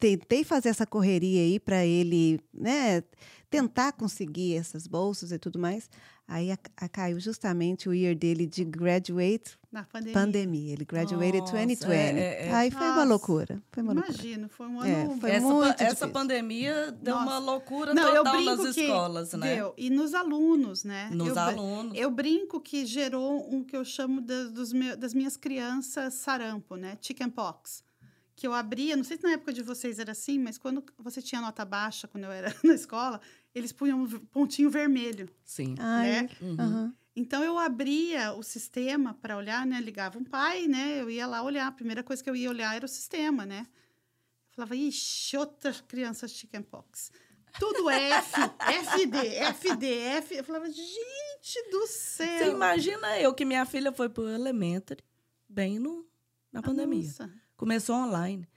[SPEAKER 3] tentei fazer essa correria aí para ele, né, tentar conseguir essas bolsas e tudo mais. Aí a, a caiu justamente o year dele de graduate
[SPEAKER 1] Na pandemia.
[SPEAKER 3] pandemia. Ele graduated
[SPEAKER 2] Nossa,
[SPEAKER 3] 2020.
[SPEAKER 2] é, é, é.
[SPEAKER 3] Aí foi uma loucura. Foi uma loucura.
[SPEAKER 1] Imagino, foi um
[SPEAKER 3] É,
[SPEAKER 1] ano...
[SPEAKER 3] foi
[SPEAKER 2] essa,
[SPEAKER 3] muito
[SPEAKER 2] essa pandemia deu uma
[SPEAKER 1] Nossa.
[SPEAKER 2] loucura
[SPEAKER 1] Não, eu
[SPEAKER 2] total
[SPEAKER 1] brinco
[SPEAKER 2] nas escolas, né?
[SPEAKER 1] deu. E nos alunos, né?
[SPEAKER 2] Nos
[SPEAKER 1] eu,
[SPEAKER 2] alunos.
[SPEAKER 1] Eu brinco que gerou um que eu chamo dos meu- das minhas crianças sarampo, né? Chickenpox. Que eu abria, não sei se na época de vocês era assim, mas quando você tinha nota baixa, quando eu era na escola, eles punham um pontinho vermelho.
[SPEAKER 2] Sim.
[SPEAKER 3] Ai,
[SPEAKER 1] né?
[SPEAKER 2] Uhum.
[SPEAKER 1] Então eu abria o sistema para olhar, né? Ligava um pai, né? Eu ia lá olhar. A primeira coisa que eu ia olhar era o sistema, né? Eu falava, ixi, outra criança chickenpox. Tudo F, FD, FD, F. Eu falava, gente do
[SPEAKER 2] Você
[SPEAKER 1] céu.
[SPEAKER 2] imagina eu que minha filha foi pro Elementary bem no, na
[SPEAKER 1] Ah,
[SPEAKER 2] pandemia.
[SPEAKER 1] nossa.
[SPEAKER 2] Começou online.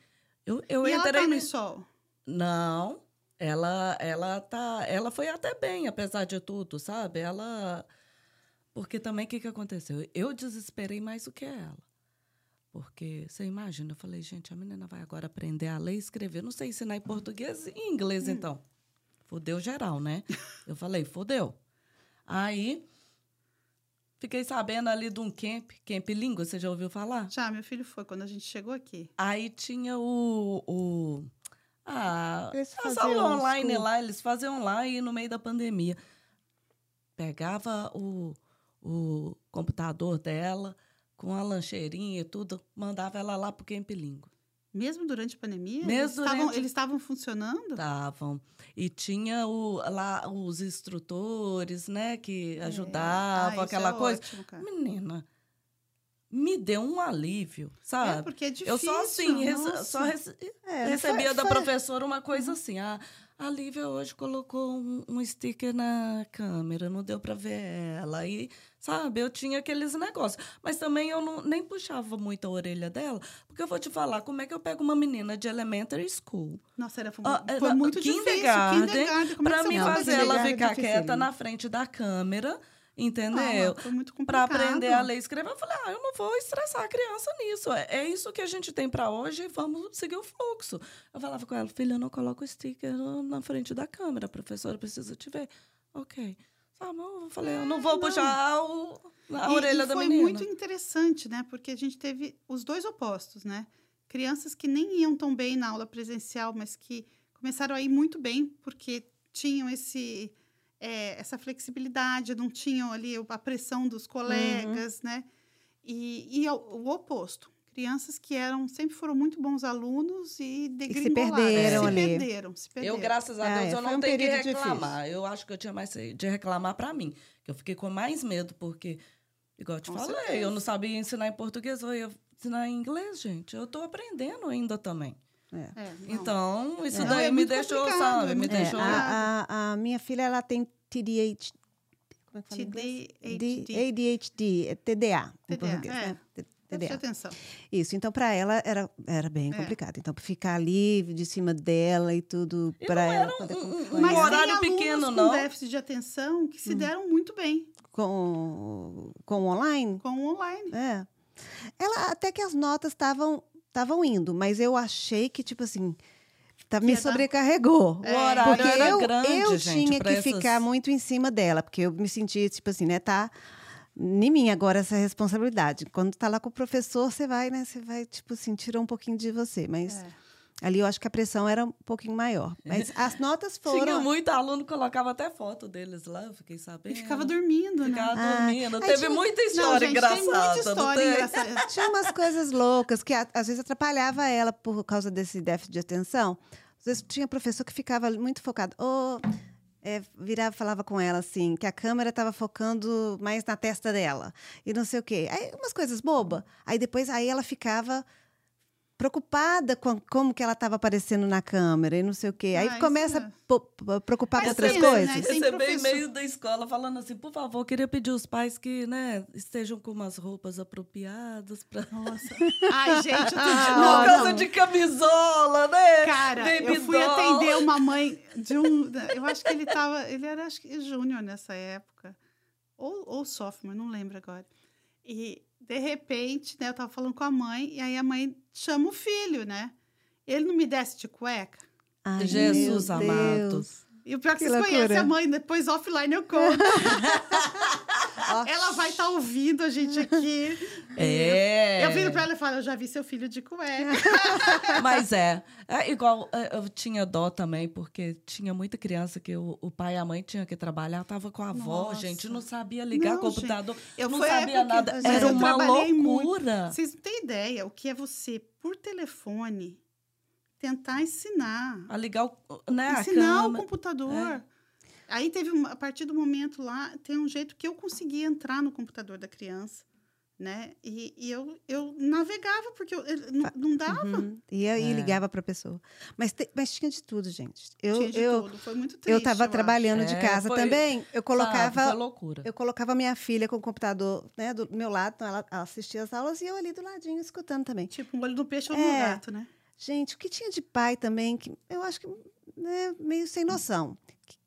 [SPEAKER 2] Eu, eu
[SPEAKER 1] e ela
[SPEAKER 2] entrei
[SPEAKER 1] tá
[SPEAKER 2] no-
[SPEAKER 1] sol.
[SPEAKER 2] Não, ela ela tá, ela foi até bem apesar de tudo, sabe? Ela porque também o que que aconteceu? Eu desesperei mais do que ela. Porque você imagina, eu falei, gente, a menina vai agora aprender a ler e escrever, não sei ensinar em português e em inglês então. Fudeu geral, né? Eu falei, fudeu. Aí fiquei sabendo ali de um camp, camp língua, você já ouviu falar?
[SPEAKER 1] Já, meu filho foi quando a gente chegou aqui.
[SPEAKER 2] Aí tinha o. o ah,
[SPEAKER 3] Eles
[SPEAKER 2] as
[SPEAKER 3] faziam
[SPEAKER 2] aulas online lá, eles faziam online no meio da pandemia. Pegava o, o computador dela com a lancheirinha e tudo, mandava ela lá pro Camp Língua.
[SPEAKER 1] Mesmo durante a pandemia?
[SPEAKER 2] Mesmo
[SPEAKER 1] eles estavam-
[SPEAKER 2] durante-
[SPEAKER 1] Eles estavam funcionando?
[SPEAKER 2] Estavam. E tinha o, lá os instrutores, né, que
[SPEAKER 1] É.
[SPEAKER 2] ajudavam,
[SPEAKER 1] Ah, isso
[SPEAKER 2] aquela
[SPEAKER 1] é
[SPEAKER 2] coisa.
[SPEAKER 1] ótimo.
[SPEAKER 2] Menina, me deu um alívio,
[SPEAKER 1] É,
[SPEAKER 2] sabe?
[SPEAKER 1] porque é difícil.
[SPEAKER 2] eu só assim,
[SPEAKER 1] nossa.
[SPEAKER 2] só rece-
[SPEAKER 3] É,
[SPEAKER 2] recebia
[SPEAKER 3] foi-
[SPEAKER 2] da
[SPEAKER 3] foi-
[SPEAKER 2] professora uma coisa assim, ah, a Lívia hoje colocou um, um sticker na câmera, não deu para ver ela. E, sabe, eu tinha aqueles negócios. Mas também eu não, nem puxava muito a orelha dela, porque eu vou te falar, como é que eu pego uma menina de elementary school
[SPEAKER 1] Nossa, era, foi,
[SPEAKER 2] Ah,
[SPEAKER 1] foi muito difícil.
[SPEAKER 2] kindergarten,
[SPEAKER 1] Kindergarten, como é
[SPEAKER 2] para mim fazer ela
[SPEAKER 3] Kindergarten
[SPEAKER 2] ficar
[SPEAKER 3] dificílimo.
[SPEAKER 2] quieta na frente da câmera,
[SPEAKER 1] Ah,
[SPEAKER 2] entendeu?
[SPEAKER 1] muito
[SPEAKER 2] para aprender a ler e escrever. Eu falei, ah, eu não vou estressar a criança nisso. É, é isso que a gente tem para hoje, vamos seguir o fluxo. Eu falava com ela, filha, não coloca o sticker na frente da câmera, a professora precisa te ver. Ok. Sabe, eu falei, eu não vou
[SPEAKER 1] É, não.
[SPEAKER 2] puxar o- a
[SPEAKER 1] E-
[SPEAKER 2] orelha
[SPEAKER 1] e
[SPEAKER 2] da
[SPEAKER 1] foi
[SPEAKER 2] menina.
[SPEAKER 1] muito interessante, né? Porque a gente teve os dois opostos, né? Crianças que nem iam tão bem na aula presencial, mas que começaram a ir muito bem, porque tinham esse, é, essa flexibilidade, não tinham ali a pressão dos colegas, né? E, e ao- o oposto. Crianças que eram, sempre foram muito bons alunos e degringolaram.
[SPEAKER 3] perderam
[SPEAKER 1] se
[SPEAKER 3] ali.
[SPEAKER 1] perderam, se perderam.
[SPEAKER 2] Eu, graças a
[SPEAKER 3] Ah,
[SPEAKER 2] Deus,
[SPEAKER 3] é,
[SPEAKER 2] eu não
[SPEAKER 3] um
[SPEAKER 2] tenho que reclamar. Eu acho que eu tinha mais de reclamar para mim. Que eu fiquei com mais medo, porque, igual eu te
[SPEAKER 1] Com
[SPEAKER 2] falei,
[SPEAKER 1] certeza.
[SPEAKER 2] eu não sabia ensinar em português, eu ia ensinar em inglês, gente. Eu tô aprendendo ainda também.
[SPEAKER 3] É.
[SPEAKER 1] É.
[SPEAKER 2] Então, isso
[SPEAKER 1] Não,
[SPEAKER 2] daí
[SPEAKER 1] é
[SPEAKER 2] me deixou, sabe?
[SPEAKER 1] é
[SPEAKER 2] me
[SPEAKER 1] muito
[SPEAKER 3] É,
[SPEAKER 2] deixou.
[SPEAKER 3] a, a, a minha filha, ela tem TDAH. Como é que fala?
[SPEAKER 1] TDAHD.
[SPEAKER 3] ADHD, é TDA, em português,
[SPEAKER 1] é.
[SPEAKER 3] né? TDA.
[SPEAKER 1] atenção.
[SPEAKER 3] Isso, então para ela era, era bem
[SPEAKER 1] É.
[SPEAKER 3] complicado. Então, ficar ali de cima dela e tudo, para ela
[SPEAKER 2] era
[SPEAKER 3] poder
[SPEAKER 2] um- um- um horário pequeno,
[SPEAKER 1] alunos
[SPEAKER 2] não?
[SPEAKER 1] com déficit de atenção que se deram muito bem
[SPEAKER 3] com, com o online,
[SPEAKER 1] com o online.
[SPEAKER 3] É. Ela até que as notas estavam estavam indo, mas eu achei que tipo assim, tá, me sobrecarregou.
[SPEAKER 1] É.
[SPEAKER 2] O horário
[SPEAKER 3] Porque
[SPEAKER 2] era
[SPEAKER 3] eu,
[SPEAKER 2] grande,
[SPEAKER 3] eu
[SPEAKER 2] gente,
[SPEAKER 3] tinha que
[SPEAKER 2] essas-
[SPEAKER 3] ficar muito em cima dela, porque eu me sentia tipo assim, né, tá em mim agora essa responsabilidade. Quando tá lá com o professor, você vai, né, você vai tipo assim, tira um pouquinho de você, mas
[SPEAKER 1] É.
[SPEAKER 3] ali eu acho que a pressão era um pouquinho maior. Mas as notas
[SPEAKER 2] Tinha
[SPEAKER 3] foram
[SPEAKER 2] muito aluno colocava até foto deles lá, eu fiquei sabendo.
[SPEAKER 1] E ficava dormindo,
[SPEAKER 2] Ficava
[SPEAKER 1] né?
[SPEAKER 3] Ah,
[SPEAKER 2] dormindo.
[SPEAKER 3] aí
[SPEAKER 2] Teve
[SPEAKER 3] tinha-
[SPEAKER 2] muita
[SPEAKER 1] Não,
[SPEAKER 2] história
[SPEAKER 1] gente,
[SPEAKER 2] engraçada.
[SPEAKER 1] tem muita
[SPEAKER 2] não
[SPEAKER 1] história
[SPEAKER 2] tem?
[SPEAKER 1] engraçada.
[SPEAKER 3] Tinha umas coisas loucas que a- às vezes atrapalhava ela por causa desse déficit de atenção. Às vezes tinha professor que ficava muito focado. Ou é, virava falava com ela assim, que a câmera estava focando mais na testa dela. E não sei o quê. Aí umas coisas bobas. Aí depois aí ela ficava preocupada com como que ela estava aparecendo na câmera e não sei o quê. Aí
[SPEAKER 1] Ah,
[SPEAKER 3] começa
[SPEAKER 1] é.
[SPEAKER 3] a po- preocupar com outras
[SPEAKER 1] né,
[SPEAKER 3] coisas.
[SPEAKER 1] né? Professor.
[SPEAKER 2] e-mail da escola falando assim, por favor, queria pedir aos pais que, né, estejam com umas roupas apropriadas para
[SPEAKER 1] Nossa. Ai, gente, outro dia,
[SPEAKER 3] Ah,
[SPEAKER 2] Por
[SPEAKER 1] não,
[SPEAKER 2] causa
[SPEAKER 1] não.
[SPEAKER 2] de camisola, né?
[SPEAKER 1] Cara,
[SPEAKER 2] Baby
[SPEAKER 1] eu fui
[SPEAKER 2] doll.
[SPEAKER 1] atender uma mãe de um. Eu acho que ele tava. Ele era acho que júnior nessa época. Ou, ou sophomore, não lembro agora. E, de repente, né, eu tava falando com a mãe, e aí a mãe chama o filho, né? Ele não me desce de cueca.
[SPEAKER 3] Ai,
[SPEAKER 2] Jesus amado.
[SPEAKER 1] E o pior é que,
[SPEAKER 3] Que
[SPEAKER 1] vocês
[SPEAKER 3] loucura.
[SPEAKER 1] conhecem a mãe, depois offline eu conto. ela vai estar ouvindo a gente aqui.
[SPEAKER 2] É.
[SPEAKER 1] Eu viro pra ela e falo, eu já vi seu filho de cueca.
[SPEAKER 2] Mas é. é igual, é, eu tinha dó também, porque tinha muita criança que o, o pai e a mãe tinham que trabalhar, tava com a avó,
[SPEAKER 1] Nossa.
[SPEAKER 2] gente, não sabia ligar
[SPEAKER 1] Não,
[SPEAKER 2] computador,
[SPEAKER 1] Eu
[SPEAKER 2] não sabia
[SPEAKER 1] que-
[SPEAKER 2] nada.
[SPEAKER 1] gente,
[SPEAKER 2] Era uma
[SPEAKER 1] trabalhei muito.
[SPEAKER 2] loucura.
[SPEAKER 1] Vocês não têm ideia o que é você, por telefone, tentar ensinar.
[SPEAKER 2] A ligar o, né, a
[SPEAKER 1] ensinar o computador.
[SPEAKER 2] É.
[SPEAKER 1] Aí teve, uma, a partir do momento lá, tem um jeito que eu conseguia entrar no computador da criança, né? E, e eu, eu navegava, porque eu, ele não, não dava.
[SPEAKER 3] Uhum. E aí
[SPEAKER 2] É.
[SPEAKER 3] ligava para a pessoa. Mas, te- mas tinha de tudo, gente. Eu,
[SPEAKER 1] Tinha de
[SPEAKER 3] eu,
[SPEAKER 1] tudo. Foi muito triste.
[SPEAKER 3] eu estava
[SPEAKER 1] acho.
[SPEAKER 3] trabalhando de
[SPEAKER 2] É,
[SPEAKER 3] casa
[SPEAKER 2] foi-
[SPEAKER 3] também. Eu colocava,
[SPEAKER 2] foi loucura.
[SPEAKER 3] eu colocava minha filha com o computador né, do meu lado, então ela ela assistia as aulas e eu ali do ladinho escutando também.
[SPEAKER 1] Tipo, um olho no peixe ou
[SPEAKER 3] É.
[SPEAKER 1] no gato, né?
[SPEAKER 3] Gente, o que tinha de pai também, que eu acho que né, meio sem noção.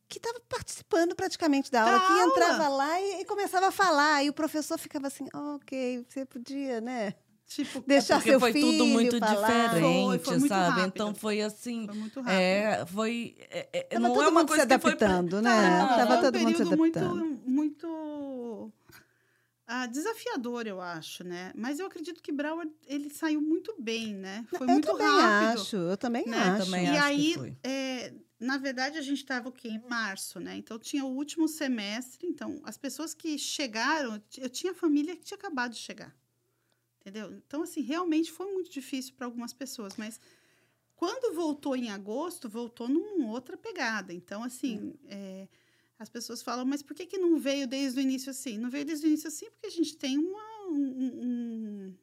[SPEAKER 3] Que estava participando praticamente da aula,
[SPEAKER 1] Da
[SPEAKER 3] que
[SPEAKER 1] aula.
[SPEAKER 3] entrava lá e, e começava a falar. E o professor ficava assim, ok, você podia, né?
[SPEAKER 1] Tipo,
[SPEAKER 3] Deixar
[SPEAKER 2] Porque
[SPEAKER 3] seu
[SPEAKER 2] foi
[SPEAKER 3] filho
[SPEAKER 2] tudo muito
[SPEAKER 3] falar.
[SPEAKER 2] diferente,
[SPEAKER 1] Foi, foi
[SPEAKER 2] sabe?
[SPEAKER 1] rápido.
[SPEAKER 2] Então foi assim.
[SPEAKER 1] foi muito rápido.
[SPEAKER 2] É, foi. é, é,
[SPEAKER 3] Tava
[SPEAKER 2] não
[SPEAKER 3] todo
[SPEAKER 2] é uma
[SPEAKER 3] mundo
[SPEAKER 2] coisa
[SPEAKER 3] se
[SPEAKER 2] que foi pra-
[SPEAKER 3] adaptando, né?
[SPEAKER 2] Ah,
[SPEAKER 3] Tava
[SPEAKER 1] foi um
[SPEAKER 3] todo mundo se
[SPEAKER 1] período muito,
[SPEAKER 3] adaptando.
[SPEAKER 1] muito ah, desafiador, eu acho, né? Mas eu acredito que Broward, ele saiu muito bem, né? Foi
[SPEAKER 3] eu
[SPEAKER 1] muito
[SPEAKER 3] também
[SPEAKER 1] rápido.
[SPEAKER 3] acho, eu também
[SPEAKER 1] né?
[SPEAKER 3] acho.
[SPEAKER 2] Também
[SPEAKER 1] e
[SPEAKER 2] acho que
[SPEAKER 1] aí,
[SPEAKER 2] foi.
[SPEAKER 1] é, na verdade, a gente estava o quê? Em março, né? Então, tinha o último semestre. Então, as pessoas que chegaram... Eu tinha família que tinha acabado de chegar. entendeu? Então, assim, realmente foi muito difícil para algumas pessoas, mas quando voltou em agosto, voltou numa outra pegada. Então, assim, é. É, as pessoas falam, mas por que, que não veio desde o início assim? Não veio desde o início assim porque a gente tem uma, um, um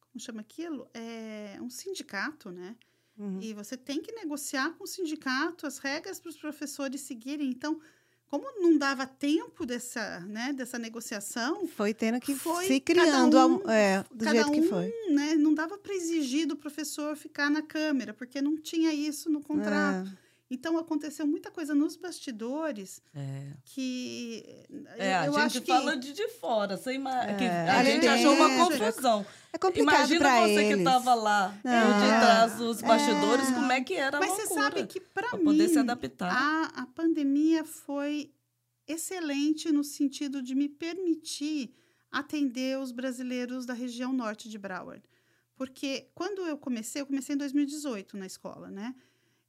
[SPEAKER 1] como chama aquilo? É um sindicato, né? Uhum. E você tem que negociar com o sindicato as regras para os professores seguirem. Então, como não dava tempo dessa, né, dessa negociação,
[SPEAKER 3] foi tendo que foi se criando um, é, do jeito
[SPEAKER 1] um,
[SPEAKER 3] que foi.
[SPEAKER 1] Né, não dava para exigir do professor ficar na câmera, porque não tinha isso no contrato. É. Então aconteceu muita coisa nos bastidores
[SPEAKER 2] é.
[SPEAKER 1] que
[SPEAKER 2] é, eu, a gente fala de, de fora, sem é. a gente achou uma confusão.
[SPEAKER 3] É complicado Imagina
[SPEAKER 2] você
[SPEAKER 3] eles.
[SPEAKER 2] que estava lá não. de trás dos bastidores, é. como é que era a
[SPEAKER 1] Mas você sabe que para mim
[SPEAKER 2] poder se adaptar.
[SPEAKER 1] A, a pandemia foi excelente no sentido de me permitir atender os brasileiros da região norte de Broward. Porque quando eu comecei, eu comecei em 2018 na escola, né?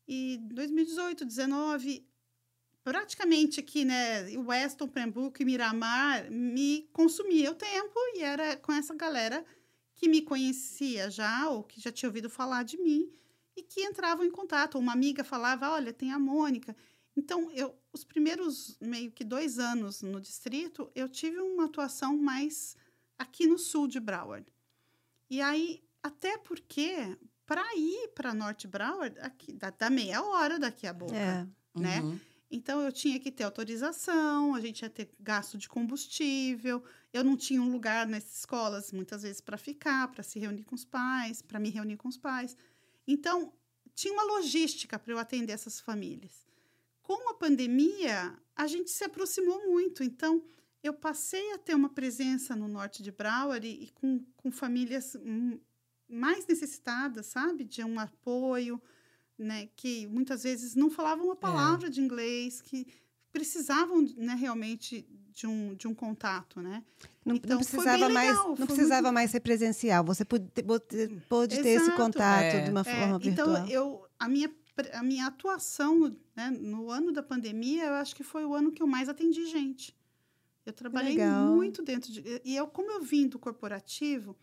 [SPEAKER 1] E 2018, 19, praticamente aqui, né, Weston, Pernambuco e Miramar me consumia o tempo e era com essa galera que me conhecia já ou que já tinha ouvido falar de mim e que entravam em contato. Uma amiga falava, olha, tem a Mônica. Então, eu, os primeiros meio que dois anos no distrito, eu tive uma atuação mais aqui no sul de Broward. E aí, até porque para ir para Norte Broward, aqui, dá, dá, meia hora daqui a boca, é. né? Uhum. Então, eu tinha que ter autorização, a gente ia ter gasto de combustível, eu não tinha um lugar nessas escolas, muitas vezes, para ficar, para se reunir com os pais, para me reunir com os pais. Então, tinha uma logística para eu atender essas famílias. Com a pandemia, a gente se aproximou muito, então eu passei a ter uma presença no norte de Broward e, e com, com famílias mais necessitadas, sabe? De um apoio, né? Que muitas vezes não falavam uma é. palavra é. de inglês, que precisavam, né, realmente de um, de um contato, né?
[SPEAKER 3] Não, então, não precisava mais, não precisava muito... mais ser presencial. Você pôde, pôde ter esse contato é. de uma forma é,
[SPEAKER 1] então,
[SPEAKER 3] virtual.
[SPEAKER 1] Então, eu, a minha a minha atuação né, no ano da pandemia, eu acho que foi o ano que eu mais atendi gente. Eu trabalhei Legal. muito dentro de. E eu, como eu vim do corporativo,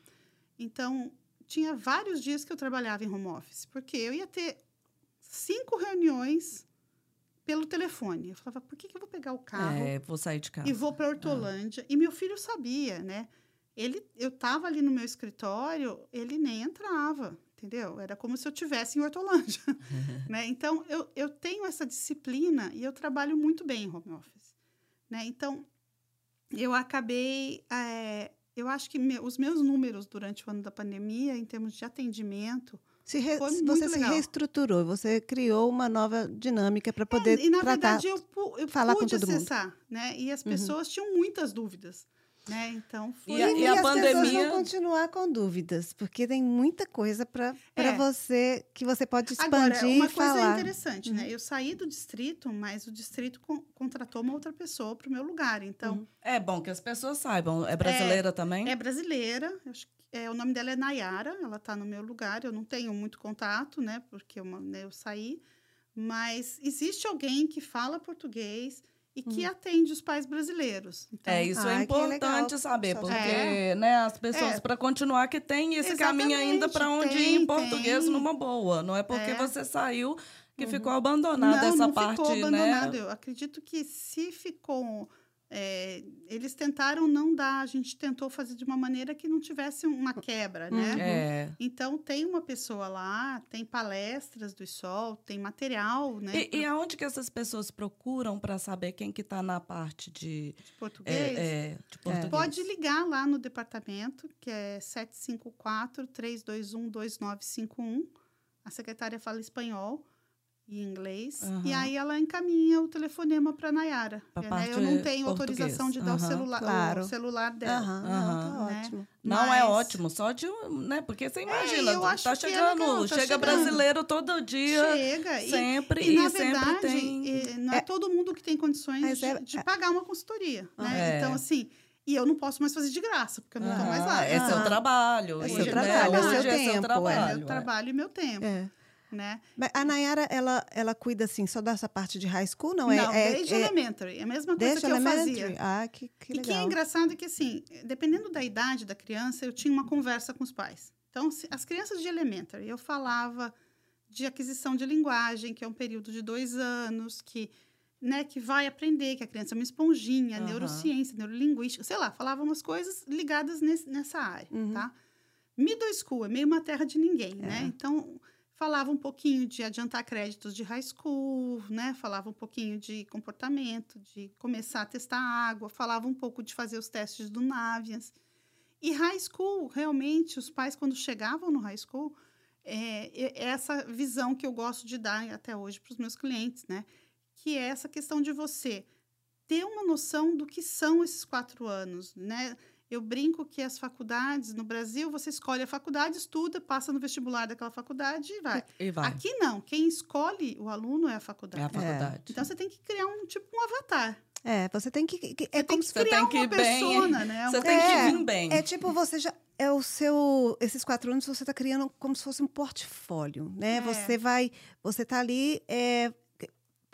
[SPEAKER 1] então tinha vários dias que eu trabalhava em home office, porque eu ia ter cinco reuniões pelo telefone. Eu falava, por que, que eu vou pegar o carro?
[SPEAKER 2] É, vou sair de casa.
[SPEAKER 1] E vou para Hortolândia. Ah. E meu filho sabia, né? Ele, eu estava ali no meu escritório, ele nem entrava, entendeu? Era como se eu tivesse em Hortolândia, né? Então, eu, eu tenho essa disciplina e eu trabalho muito bem em home office, né? Então, eu acabei é, eu acho que me, os meus números durante o ano da pandemia, em termos de atendimento,
[SPEAKER 3] se re, você se reestruturou, você criou uma nova dinâmica para poder
[SPEAKER 1] é, e na
[SPEAKER 3] tratar,
[SPEAKER 1] verdade eu, eu
[SPEAKER 3] falar
[SPEAKER 1] pude
[SPEAKER 3] com todo
[SPEAKER 1] acessar,
[SPEAKER 3] mundo.
[SPEAKER 1] né? E as uhum. pessoas uhum. tinham muitas dúvidas. Né? Então,
[SPEAKER 3] foi... E, a, e, e a as pandemia... pessoas vão continuar com dúvidas, porque tem muita coisa para é. você que você pode expandir
[SPEAKER 1] Agora, uma
[SPEAKER 3] e falar.
[SPEAKER 1] coisa interessante, né? uhum. né? Eu saí do distrito, mas o distrito con contratou uma outra pessoa para o meu lugar. Então, uhum.
[SPEAKER 2] é bom que as pessoas saibam. É brasileira
[SPEAKER 1] é,
[SPEAKER 2] também?
[SPEAKER 1] É brasileira. Acho que é, o nome dela é Nayara. Ela está no meu lugar. Eu não tenho muito contato, né? Porque eu, né, eu saí. Mas existe alguém que fala português e que hum. atende os pais brasileiros.
[SPEAKER 2] Então, é, isso é importante saber, porque é. né, as pessoas, é. para continuar, que tem esse Exatamente, caminho ainda para onde tem, ir em português tem. numa boa. Não é porque é. você saiu que uhum. ficou abandonada essa
[SPEAKER 1] não
[SPEAKER 2] parte,
[SPEAKER 1] ficou
[SPEAKER 2] né?
[SPEAKER 1] abandonado. Eu acredito que se ficou é, eles tentaram não dar, a gente tentou fazer de uma maneira que não tivesse uma quebra, né?
[SPEAKER 2] Uhum. É.
[SPEAKER 1] Então tem uma pessoa lá, tem palestras do Sol, tem material, né?
[SPEAKER 2] E, e aonde que essas pessoas procuram para saber quem que está na parte de,
[SPEAKER 1] de português?
[SPEAKER 2] É, é, de português?
[SPEAKER 1] Pode ligar lá no departamento, que é 754-321-2951. A secretária fala espanhol em inglês. Uhum. E aí ela encaminha o telefonema para Nayara. Né? Eu não tenho português. autorização de dar uhum. o, celular,
[SPEAKER 3] claro.
[SPEAKER 1] o celular dela.
[SPEAKER 3] Uhum. Não, tá né? ótimo.
[SPEAKER 2] Não é Mas... é ótimo, só de né? Porque você é, imagina, é, tá chegando, tá chega chegando. brasileiro todo dia.
[SPEAKER 1] Chega.
[SPEAKER 2] Sempre
[SPEAKER 1] e,
[SPEAKER 2] e,
[SPEAKER 1] na
[SPEAKER 2] sempre
[SPEAKER 1] verdade,
[SPEAKER 2] tem.
[SPEAKER 1] não é, é, todo mundo que tem condições de, é, de, pagar uma consultoria. Né? Então, assim. E eu não posso mais fazer de graça, porque eu não estou mais lá.
[SPEAKER 2] É seu trabalho.
[SPEAKER 3] É seu trabalho, é seu tempo.
[SPEAKER 1] É meu trabalho e meu tempo. Né?
[SPEAKER 3] Mas a Nayara, ela, ela cuida, assim, só dessa parte de high school? Não, é,
[SPEAKER 1] Não,
[SPEAKER 3] é,
[SPEAKER 1] desde
[SPEAKER 3] é,
[SPEAKER 1] elementary. É a mesma coisa
[SPEAKER 3] desde
[SPEAKER 1] que eu
[SPEAKER 3] elementary?
[SPEAKER 1] fazia.
[SPEAKER 3] Ah, que, que
[SPEAKER 1] e
[SPEAKER 3] legal.
[SPEAKER 1] que é engraçado é que, assim, dependendo da idade da criança, eu tinha uma conversa com os pais. Então, se- as crianças de elementary, eu falava de aquisição de linguagem, que é um período de dois anos, que, né, que vai aprender, que a criança é uma esponjinha,
[SPEAKER 2] Aham.
[SPEAKER 1] neurociência, neurolinguística, sei lá, falava umas coisas ligadas nesse- nessa área,
[SPEAKER 3] Uhum.
[SPEAKER 1] tá? Middle school é meio uma terra de ninguém, né?
[SPEAKER 3] É.
[SPEAKER 1] Então, falava um pouquinho de adiantar créditos de high school, né? Falava um pouquinho de comportamento, de começar a testar água, falava um pouco de fazer os testes do Navians. E high school, realmente, os pais, quando chegavam no high school, é, é essa visão que eu gosto de dar até hoje para os meus clientes, né? Que é essa questão de você ter uma noção do que são esses quatro anos, né? Eu brinco que as faculdades no Brasil, você escolhe a faculdade, estuda, passa no vestibular daquela faculdade e vai.
[SPEAKER 2] E vai.
[SPEAKER 1] Aqui não, quem escolhe o aluno é a
[SPEAKER 2] É
[SPEAKER 1] faculdade.
[SPEAKER 2] a faculdade.
[SPEAKER 1] Então você tem que criar um tipo um avatar.
[SPEAKER 3] É, você tem que... que- é
[SPEAKER 1] Você
[SPEAKER 3] como
[SPEAKER 1] que
[SPEAKER 3] se
[SPEAKER 1] criar
[SPEAKER 2] tem que
[SPEAKER 1] uma
[SPEAKER 2] bem,
[SPEAKER 1] persona, né?
[SPEAKER 2] Você tem
[SPEAKER 3] É,
[SPEAKER 2] que vir bem.
[SPEAKER 3] É tipo, você já. É o seu. Esses quatro anos você está criando como se fosse um portfólio, né?
[SPEAKER 1] É.
[SPEAKER 3] Você vai. Você está ali é,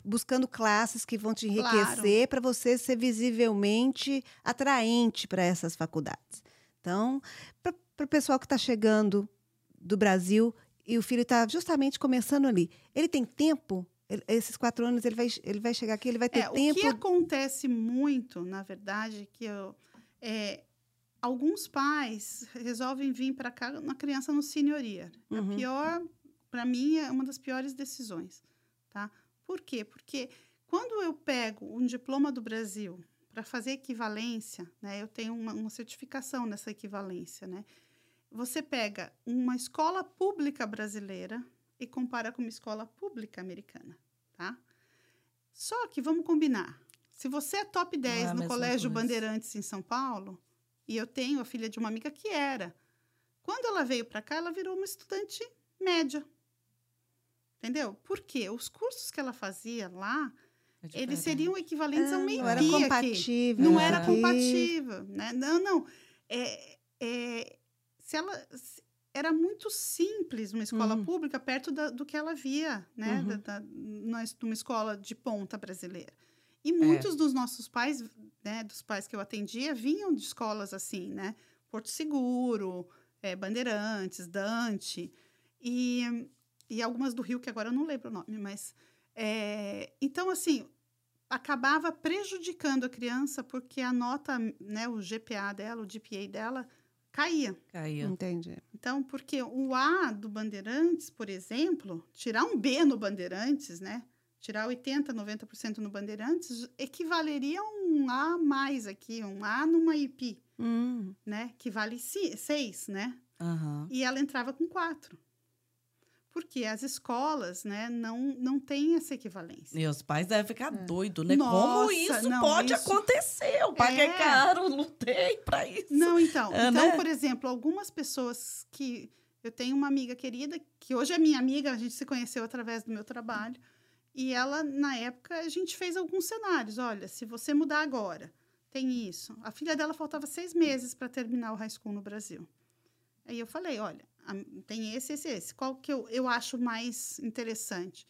[SPEAKER 3] buscando classes que vão te
[SPEAKER 1] Claro.
[SPEAKER 3] enriquecer para você ser visivelmente atraente para essas faculdades. Então, para o pessoal que está chegando do Brasil e o filho está justamente começando ali, ele tem tempo? Ele- esses quatro anos ele vai, ele vai chegar aqui, ele vai ter
[SPEAKER 1] É,
[SPEAKER 3] tempo.
[SPEAKER 1] O que acontece muito, na verdade, que eu, é, alguns pais resolvem vir para cá na criança no senioria.
[SPEAKER 3] Uhum.
[SPEAKER 1] A pior, para mim, é uma das piores decisões, tá? Por quê? Porque quando eu pego um diploma do Brasil para fazer equivalência, né? Eu tenho uma, uma certificação nessa equivalência, né? Você pega uma escola pública brasileira e compara com uma escola pública americana, tá? Só que vamos combinar. Se você é top 10
[SPEAKER 2] é
[SPEAKER 1] no Colégio
[SPEAKER 2] coisa.
[SPEAKER 1] Bandeirantes em São Paulo, e eu tenho a filha de uma amiga que era, quando ela veio para cá, ela virou uma estudante média. Entendeu? Por quê? Os cursos que ela fazia lá,
[SPEAKER 2] É
[SPEAKER 1] eles seriam equivalentes
[SPEAKER 3] Ah,
[SPEAKER 1] ao meio
[SPEAKER 3] não era
[SPEAKER 1] aqui.
[SPEAKER 3] compatível.
[SPEAKER 1] Não
[SPEAKER 2] É.
[SPEAKER 1] era compatível, né? Não, não. É, é, se ela se- era muito simples uma escola
[SPEAKER 3] Uhum.
[SPEAKER 1] pública perto da- do que ela via, né?
[SPEAKER 3] Uhum.
[SPEAKER 1] Da, da, numa, numa escola de ponta brasileira. E
[SPEAKER 2] É.
[SPEAKER 1] muitos dos nossos pais, né, dos pais que eu atendia, vinham de escolas assim, né? Porto Seguro, eh, Bandeirantes, Dante, e, e algumas do Rio, que agora eu não lembro o nome, mas. eh, então, assim, acabava prejudicando a criança porque a nota, né, o GPA dela, o GPA dela, caía.
[SPEAKER 2] Caía.
[SPEAKER 3] Entendi.
[SPEAKER 1] Então, porque o A do Bandeirantes, por exemplo, tirar um B no Bandeirantes, né? Tirar 80, 90% no Bandeirantes, equivaleria a um A mais aqui, um A numa IP,
[SPEAKER 3] Hum.
[SPEAKER 1] né? Que vale 6, né?
[SPEAKER 2] Aham.
[SPEAKER 1] E ela entrava com 4. Porque as escolas, né, não, não têm essa equivalência.
[SPEAKER 2] E os pais devem ficar doidos, né?
[SPEAKER 1] Nossa,
[SPEAKER 2] Como isso
[SPEAKER 1] não,
[SPEAKER 2] pode
[SPEAKER 1] isso-
[SPEAKER 2] acontecer? Eu paguei
[SPEAKER 1] É.
[SPEAKER 2] caro, lutei pra isso.
[SPEAKER 1] Não, então.
[SPEAKER 2] É,
[SPEAKER 1] então,
[SPEAKER 2] né?
[SPEAKER 1] por exemplo, algumas pessoas que. Eu tenho uma amiga querida, que hoje é minha amiga, a gente se conheceu através do meu trabalho. E ela, na época, a gente fez alguns cenários. Olha, se você mudar agora, tem isso. A filha dela faltava seis meses para terminar o high school no Brasil. Aí eu falei: olha, tem esse, esse, esse. Qual que eu, eu acho mais interessante?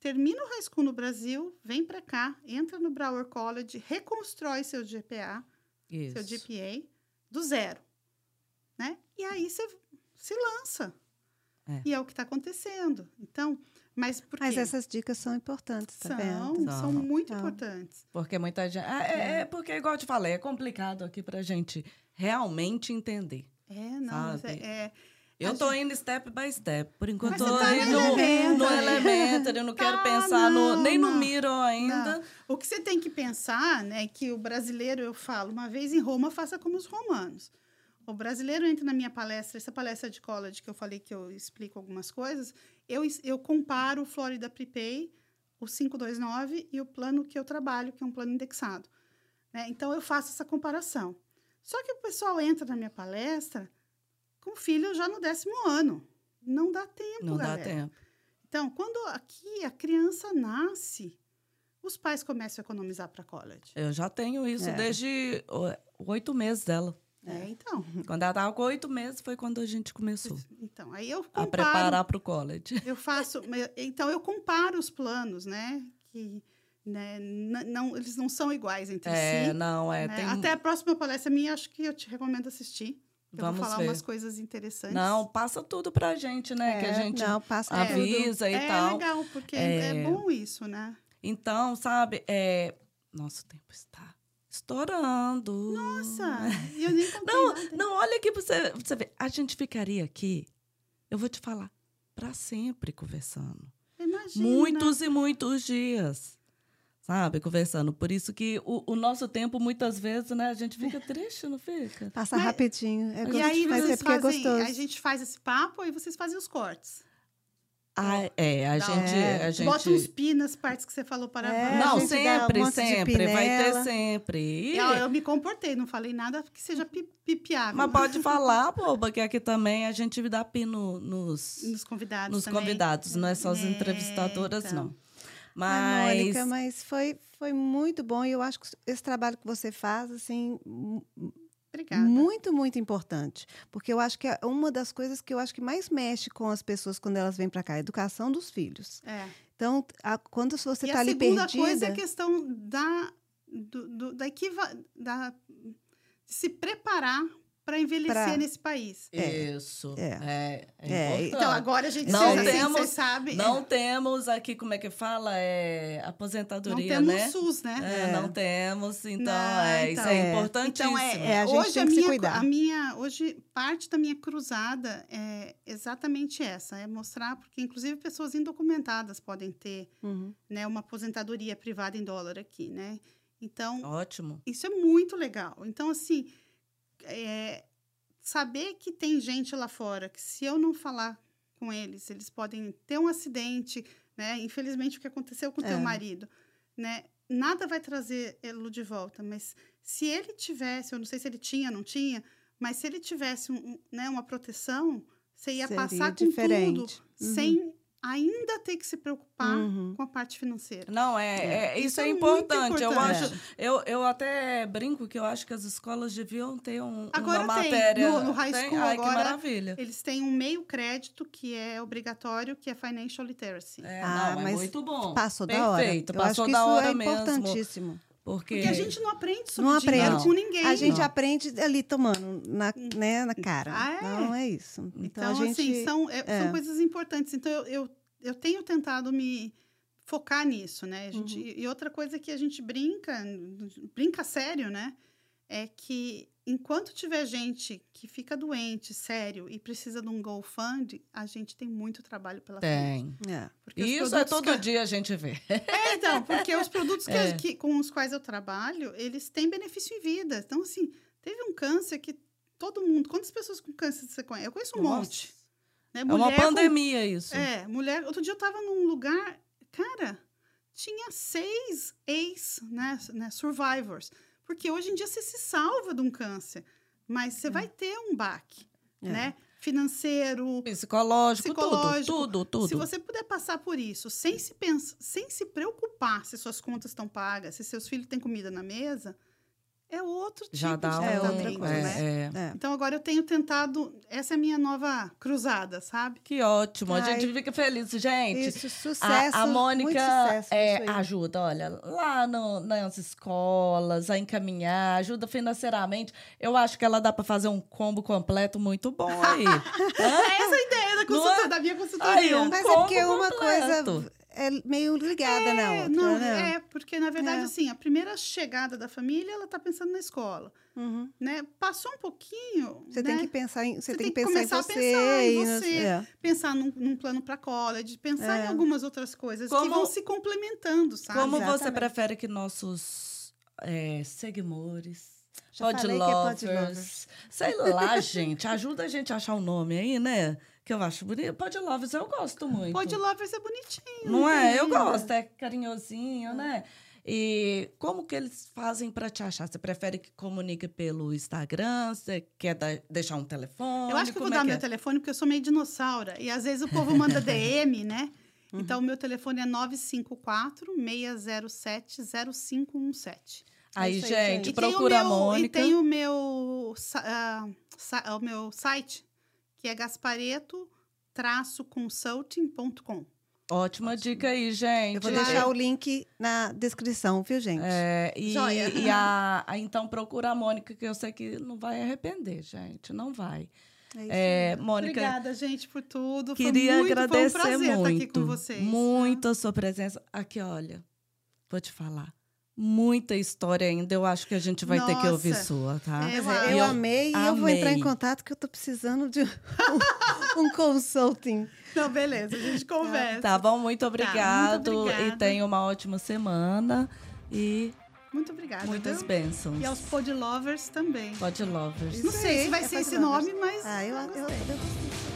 [SPEAKER 1] Termina o high school no Brasil, vem para cá, entra no Broward College, reconstrói seu GPA,
[SPEAKER 2] Isso.
[SPEAKER 1] seu GPA do zero, né? E aí você se lança.
[SPEAKER 2] É.
[SPEAKER 1] E é o que está acontecendo. Então, mas por
[SPEAKER 3] Mas essas dicas são importantes, tá
[SPEAKER 1] são,
[SPEAKER 3] vendo?
[SPEAKER 1] são
[SPEAKER 2] São.
[SPEAKER 1] muito
[SPEAKER 3] São.
[SPEAKER 1] importantes.
[SPEAKER 2] Porque muita gente. Ah, é, é porque, igual eu te falei, é complicado aqui pra gente realmente entender.
[SPEAKER 1] É, não, é, é-
[SPEAKER 2] Eu tô indo step by step. Por enquanto,
[SPEAKER 1] Mas
[SPEAKER 2] tô
[SPEAKER 1] você tá
[SPEAKER 2] aí
[SPEAKER 1] no
[SPEAKER 2] no, no elementary. Eu não quero
[SPEAKER 1] Tá,
[SPEAKER 2] pensar no,
[SPEAKER 1] não,
[SPEAKER 2] nem no
[SPEAKER 1] não.
[SPEAKER 2] Miro ainda.
[SPEAKER 1] Não. O que você tem que pensar, né, que o brasileiro, eu falo, uma vez em Roma, faça como os romanos. O brasileiro entra na minha palestra, essa palestra de college que eu falei que eu explico algumas coisas, eu, eu comparo o Florida Prepay, o 529 e o plano que eu trabalho, que é um plano indexado. né? Então, eu faço essa comparação. Só que o pessoal entra na minha palestra com filho já no décimo ano. Não dá tempo,
[SPEAKER 2] Não dá
[SPEAKER 1] galera.
[SPEAKER 2] tempo.
[SPEAKER 1] Então, quando aqui a criança nasce, os pais começam a economizar para college.
[SPEAKER 2] Eu já tenho isso
[SPEAKER 3] É.
[SPEAKER 2] desde oito meses dela.
[SPEAKER 1] É, então.
[SPEAKER 2] Quando ela estava com oito meses foi quando a gente começou
[SPEAKER 1] Então, aí eu
[SPEAKER 2] a
[SPEAKER 1] comparo.
[SPEAKER 2] preparar para o college.
[SPEAKER 1] Eu faço. Então, eu comparo os planos, né? Que né, não, eles não são iguais entre
[SPEAKER 2] É,
[SPEAKER 1] si.
[SPEAKER 2] não, é.
[SPEAKER 1] né?
[SPEAKER 2] Tem...
[SPEAKER 1] Até a próxima palestra minha, acho que eu te recomendo assistir. Eu
[SPEAKER 2] Vamos
[SPEAKER 1] vou falar
[SPEAKER 2] ver.
[SPEAKER 1] umas coisas interessantes.
[SPEAKER 2] Não, passa tudo pra gente, né? que a
[SPEAKER 3] É,
[SPEAKER 2] gente
[SPEAKER 3] não, passa
[SPEAKER 1] É.
[SPEAKER 3] tudo.
[SPEAKER 2] avisa e
[SPEAKER 1] é
[SPEAKER 2] tal.
[SPEAKER 1] legal, porque
[SPEAKER 2] É.
[SPEAKER 1] é bom isso, né?
[SPEAKER 2] Então, sabe, é... nosso tempo está estourando.
[SPEAKER 1] Nossa, eu nem
[SPEAKER 2] Não,
[SPEAKER 1] nada.
[SPEAKER 2] não, olha aqui pra você, pra você ver. A gente ficaria aqui, eu vou te falar, pra sempre conversando.
[SPEAKER 1] Imagina.
[SPEAKER 2] Muitos e muitos dias. Sabe, conversando. Por isso que o, o nosso tempo, muitas vezes, né, a gente fica triste, não fica?
[SPEAKER 3] Passa
[SPEAKER 1] Mas-
[SPEAKER 3] rapidinho. É
[SPEAKER 1] E aí
[SPEAKER 3] mas é
[SPEAKER 1] vocês
[SPEAKER 3] porque é gostoso.
[SPEAKER 1] a gente faz esse papo e vocês fazem os cortes.
[SPEAKER 2] Ah, é, a
[SPEAKER 1] Dá-
[SPEAKER 2] gente,
[SPEAKER 3] É.
[SPEAKER 2] a gente...
[SPEAKER 1] Bota uns pi nas partes que você falou para
[SPEAKER 3] É,
[SPEAKER 2] Não,
[SPEAKER 3] dá um
[SPEAKER 2] sempre, sempre. Vai ter sempre. E-
[SPEAKER 1] Eu, eu me comportei, não falei nada que seja pi- pipiável.
[SPEAKER 2] Mas pode falar, boba, que aqui também a gente dá pino nos,
[SPEAKER 1] Nos convidados
[SPEAKER 2] nos
[SPEAKER 1] também.
[SPEAKER 2] convidados, não é só as
[SPEAKER 1] É,
[SPEAKER 2] entrevistadoras,
[SPEAKER 1] então.
[SPEAKER 2] não.
[SPEAKER 3] Ai,
[SPEAKER 2] Mas.
[SPEAKER 3] Mônica, mas foi, foi muito bom e eu acho que esse trabalho que você faz, assim,
[SPEAKER 1] Obrigada.
[SPEAKER 3] muito, muito importante. Porque eu acho que é uma das coisas que eu acho que mais mexe com as pessoas quando elas vêm para cá, a educação dos filhos.
[SPEAKER 1] É.
[SPEAKER 3] Então, a- quando você está
[SPEAKER 1] a
[SPEAKER 3] ali
[SPEAKER 1] segunda
[SPEAKER 3] perdida...
[SPEAKER 1] coisa é a questão da, do, do- da, equiva, da de se preparar para envelhecer
[SPEAKER 3] Pra-
[SPEAKER 1] nesse país.
[SPEAKER 2] Isso.
[SPEAKER 3] É.
[SPEAKER 2] É. é
[SPEAKER 3] É,
[SPEAKER 2] importante.
[SPEAKER 1] Então, agora a gente
[SPEAKER 2] Não
[SPEAKER 1] assim,
[SPEAKER 2] temos-
[SPEAKER 1] sabem.
[SPEAKER 2] Não temos aqui, como é que fala? É
[SPEAKER 1] não
[SPEAKER 2] aposentadoria,
[SPEAKER 1] temos
[SPEAKER 2] né?
[SPEAKER 1] SUS, né?
[SPEAKER 2] É,
[SPEAKER 3] É.
[SPEAKER 2] não temos, então,
[SPEAKER 1] Não,
[SPEAKER 2] é,
[SPEAKER 1] então.
[SPEAKER 2] isso é,
[SPEAKER 3] É.
[SPEAKER 2] importantíssimo.
[SPEAKER 1] Então, é,
[SPEAKER 3] É, a gente
[SPEAKER 1] hoje
[SPEAKER 3] tem
[SPEAKER 1] a
[SPEAKER 3] que se
[SPEAKER 1] minha,
[SPEAKER 3] cuidar.
[SPEAKER 1] a minha, hoje, parte da minha cruzada é exatamente essa, é mostrar, porque inclusive pessoas indocumentadas podem ter
[SPEAKER 3] Uhum.
[SPEAKER 1] né, uma aposentadoria privada em dólar aqui, né? Então,
[SPEAKER 2] Ótimo.
[SPEAKER 1] isso é muito legal. Então, assim, é, saber que tem gente lá fora que se eu não falar com eles, eles podem ter um acidente, né? Infelizmente, o que aconteceu com o teu
[SPEAKER 3] É.
[SPEAKER 1] marido, né? Nada vai trazer ele de volta, mas se ele tivesse, eu não sei se ele tinha, não tinha, mas se ele tivesse um, né, uma proteção, você ia
[SPEAKER 3] Seria
[SPEAKER 1] passar com tudo,
[SPEAKER 3] diferente. Uhum.
[SPEAKER 1] sem ainda ter que se preocupar
[SPEAKER 3] Uhum.
[SPEAKER 1] com a parte financeira.
[SPEAKER 2] Não, é, é- isso,
[SPEAKER 1] Isso
[SPEAKER 2] é
[SPEAKER 1] é muito
[SPEAKER 2] importante. Eu
[SPEAKER 1] importante.
[SPEAKER 2] acho, eu, eu até brinco que eu acho que as escolas deviam ter um,
[SPEAKER 1] Agora
[SPEAKER 2] uma
[SPEAKER 1] tem.
[SPEAKER 2] matéria.
[SPEAKER 1] No- no high
[SPEAKER 2] Tem?
[SPEAKER 1] school
[SPEAKER 2] Ai, que
[SPEAKER 1] agora,
[SPEAKER 2] maravilha.
[SPEAKER 1] Eles têm um meio crédito que é obrigatório, que é financial literacy.
[SPEAKER 2] É,
[SPEAKER 3] Ah,
[SPEAKER 2] não, é
[SPEAKER 3] mas
[SPEAKER 2] muito bom.
[SPEAKER 3] Passou da hora.
[SPEAKER 2] Perfeito,
[SPEAKER 3] Eu acho
[SPEAKER 2] passou
[SPEAKER 3] que
[SPEAKER 2] da
[SPEAKER 3] isso
[SPEAKER 2] hora
[SPEAKER 3] é
[SPEAKER 2] mesmo.
[SPEAKER 3] importantíssimo.
[SPEAKER 2] Porque,
[SPEAKER 1] Porque a gente não aprende sobre
[SPEAKER 3] Não
[SPEAKER 1] dinheiro
[SPEAKER 2] aprende.
[SPEAKER 1] com ninguém.
[SPEAKER 3] A gente
[SPEAKER 2] Não.
[SPEAKER 3] aprende ali tomando na, né, na cara.
[SPEAKER 1] Ah, é?
[SPEAKER 3] Não é isso. Então,
[SPEAKER 1] Então,
[SPEAKER 3] a gente.
[SPEAKER 1] assim, são, é-
[SPEAKER 3] é.
[SPEAKER 1] são coisas importantes. Então, eu, eu, eu tenho tentado me focar nisso, né? A gente,
[SPEAKER 3] Uhum.
[SPEAKER 1] E outra coisa que a gente brinca, brinca sério, né? É que enquanto tiver gente que fica doente, sério, e precisa de um GoFund, a gente tem muito trabalho pela frente.
[SPEAKER 2] tem.
[SPEAKER 3] É.
[SPEAKER 2] Isso é todo
[SPEAKER 1] que-
[SPEAKER 2] dia a gente vê.
[SPEAKER 1] É, então, porque os produtos que,
[SPEAKER 2] É.
[SPEAKER 1] que- com os quais eu trabalho, eles têm benefício em vida. Então, assim, teve um câncer que todo mundo. Quantas pessoas com câncer você conhece? Eu conheço um
[SPEAKER 2] Nossa.
[SPEAKER 1] monte. Né?
[SPEAKER 2] É uma
[SPEAKER 1] Mulher com-
[SPEAKER 2] pandemia isso.
[SPEAKER 1] É, mulher. Outro dia eu tava num lugar, cara, tinha seis ex, né, né, survivors. Porque hoje em dia você se salva de um câncer, mas você vai ter um baque,
[SPEAKER 3] É.
[SPEAKER 1] né? Financeiro.
[SPEAKER 2] Psicológico,
[SPEAKER 1] Psicológico.
[SPEAKER 2] tudo, tudo, tudo.
[SPEAKER 1] Se você puder passar por isso sem se, pens sem se preocupar se suas contas estão pagas, se seus filhos têm comida na mesa, é outro tipo
[SPEAKER 2] Já dá
[SPEAKER 1] de
[SPEAKER 2] um...
[SPEAKER 3] É outra coisa.
[SPEAKER 1] né?
[SPEAKER 2] é, é.
[SPEAKER 3] É.
[SPEAKER 1] Então agora eu tenho tentado. Essa é a minha nova cruzada, sabe?
[SPEAKER 2] Que ótimo, a
[SPEAKER 3] Ai.
[SPEAKER 2] gente fica feliz. Gente,
[SPEAKER 3] Isso, sucesso.
[SPEAKER 2] A, a Mônica
[SPEAKER 3] sucesso
[SPEAKER 2] é, ajuda, olha, lá no- nas escolas, a encaminhar, ajuda financeiramente. Eu acho que ela dá para fazer um combo completo muito bom aí. Hã?
[SPEAKER 1] É essa a ideia da,
[SPEAKER 2] é?
[SPEAKER 1] da minha consultoria.
[SPEAKER 2] Aí, um
[SPEAKER 3] Mas é porque
[SPEAKER 2] combo
[SPEAKER 3] uma
[SPEAKER 2] completo.
[SPEAKER 3] coisa é meio ligada na
[SPEAKER 1] É,
[SPEAKER 3] outra,
[SPEAKER 1] não,
[SPEAKER 3] né?
[SPEAKER 1] é, porque na verdade,
[SPEAKER 3] É.
[SPEAKER 1] assim, a primeira chegada da família, ela tá pensando na escola,
[SPEAKER 3] Uhum.
[SPEAKER 1] né? Passou um pouquinho,
[SPEAKER 3] Você
[SPEAKER 1] né?
[SPEAKER 3] tem que pensar em, você
[SPEAKER 1] Você
[SPEAKER 3] tem que
[SPEAKER 1] tem que
[SPEAKER 3] pensar em
[SPEAKER 1] começar a
[SPEAKER 3] você.
[SPEAKER 1] pensar em você.
[SPEAKER 3] é.
[SPEAKER 1] Pensar num, num plano para college, pensar
[SPEAKER 3] É.
[SPEAKER 1] em algumas outras coisas que
[SPEAKER 2] Como-
[SPEAKER 1] vão se complementando, sabe?
[SPEAKER 2] Como você
[SPEAKER 3] Exatamente.
[SPEAKER 2] prefere que nossos é, seguidores,
[SPEAKER 3] Já
[SPEAKER 2] pod
[SPEAKER 3] falei que é pod
[SPEAKER 2] lovers,
[SPEAKER 3] lovers.
[SPEAKER 2] sei lá, gente, ajuda a gente a achar um nome aí, né? Que eu acho bonito. Pod lovers eu gosto muito.
[SPEAKER 1] Pod lovers é bonitinho.
[SPEAKER 2] Não é? Eu
[SPEAKER 1] tem-
[SPEAKER 2] gosto, é carinhosinho, né? E como que eles fazem para te achar? Você prefere que comunique pelo Instagram? Você quer dar- deixar um telefone?
[SPEAKER 1] Eu acho que eu vou
[SPEAKER 2] é
[SPEAKER 1] dar meu
[SPEAKER 2] é?
[SPEAKER 1] telefone, porque eu sou meio dinossauro. E às vezes o povo manda DM, né? Então, o meu telefone é 954-607-0517.
[SPEAKER 2] Aí,
[SPEAKER 3] aí,
[SPEAKER 2] gente, procura a
[SPEAKER 1] meu-
[SPEAKER 2] Mônica.
[SPEAKER 1] E tem o meu, sa- o meu site, que é gaspareto-consulting.com.
[SPEAKER 2] Ótima dica aí, gente.
[SPEAKER 3] Eu vou deixar o link na descrição, viu, gente?
[SPEAKER 2] É, e, e a, a- então procura a Mônica, que eu sei que não vai arrepender, gente. Não vai.
[SPEAKER 3] É isso
[SPEAKER 2] É, Mônica,
[SPEAKER 1] Obrigada, gente, por tudo.
[SPEAKER 2] queria
[SPEAKER 1] foi muito,
[SPEAKER 2] agradecer
[SPEAKER 1] foi um prazer
[SPEAKER 2] muito.
[SPEAKER 1] estar aqui com vocês.
[SPEAKER 2] Muito a sua presença. Aqui, olha, vou te falar. Muita história ainda. Eu acho que a gente vai ter que ouvir
[SPEAKER 1] Nossa.
[SPEAKER 2] sua, tá?
[SPEAKER 1] É, eu
[SPEAKER 3] é, eu,
[SPEAKER 2] eu
[SPEAKER 3] amei e eu vou entrar em contato que eu tô precisando de um, um consulting.
[SPEAKER 1] Não, beleza, a gente conversa.
[SPEAKER 2] Tá bom, muito obrigado.
[SPEAKER 1] obrigada.
[SPEAKER 2] E tenha uma ótima semana. E
[SPEAKER 1] Muito obrigada.
[SPEAKER 2] muitas
[SPEAKER 1] viu?
[SPEAKER 2] bênçãos.
[SPEAKER 1] E aos pod lovers também.
[SPEAKER 2] Pod Lovers.
[SPEAKER 1] Não sei se vai
[SPEAKER 3] aí,
[SPEAKER 1] ser
[SPEAKER 3] é
[SPEAKER 1] esse
[SPEAKER 3] lovers.
[SPEAKER 1] nome, mas
[SPEAKER 3] Ah, eu, eu, eu gostei.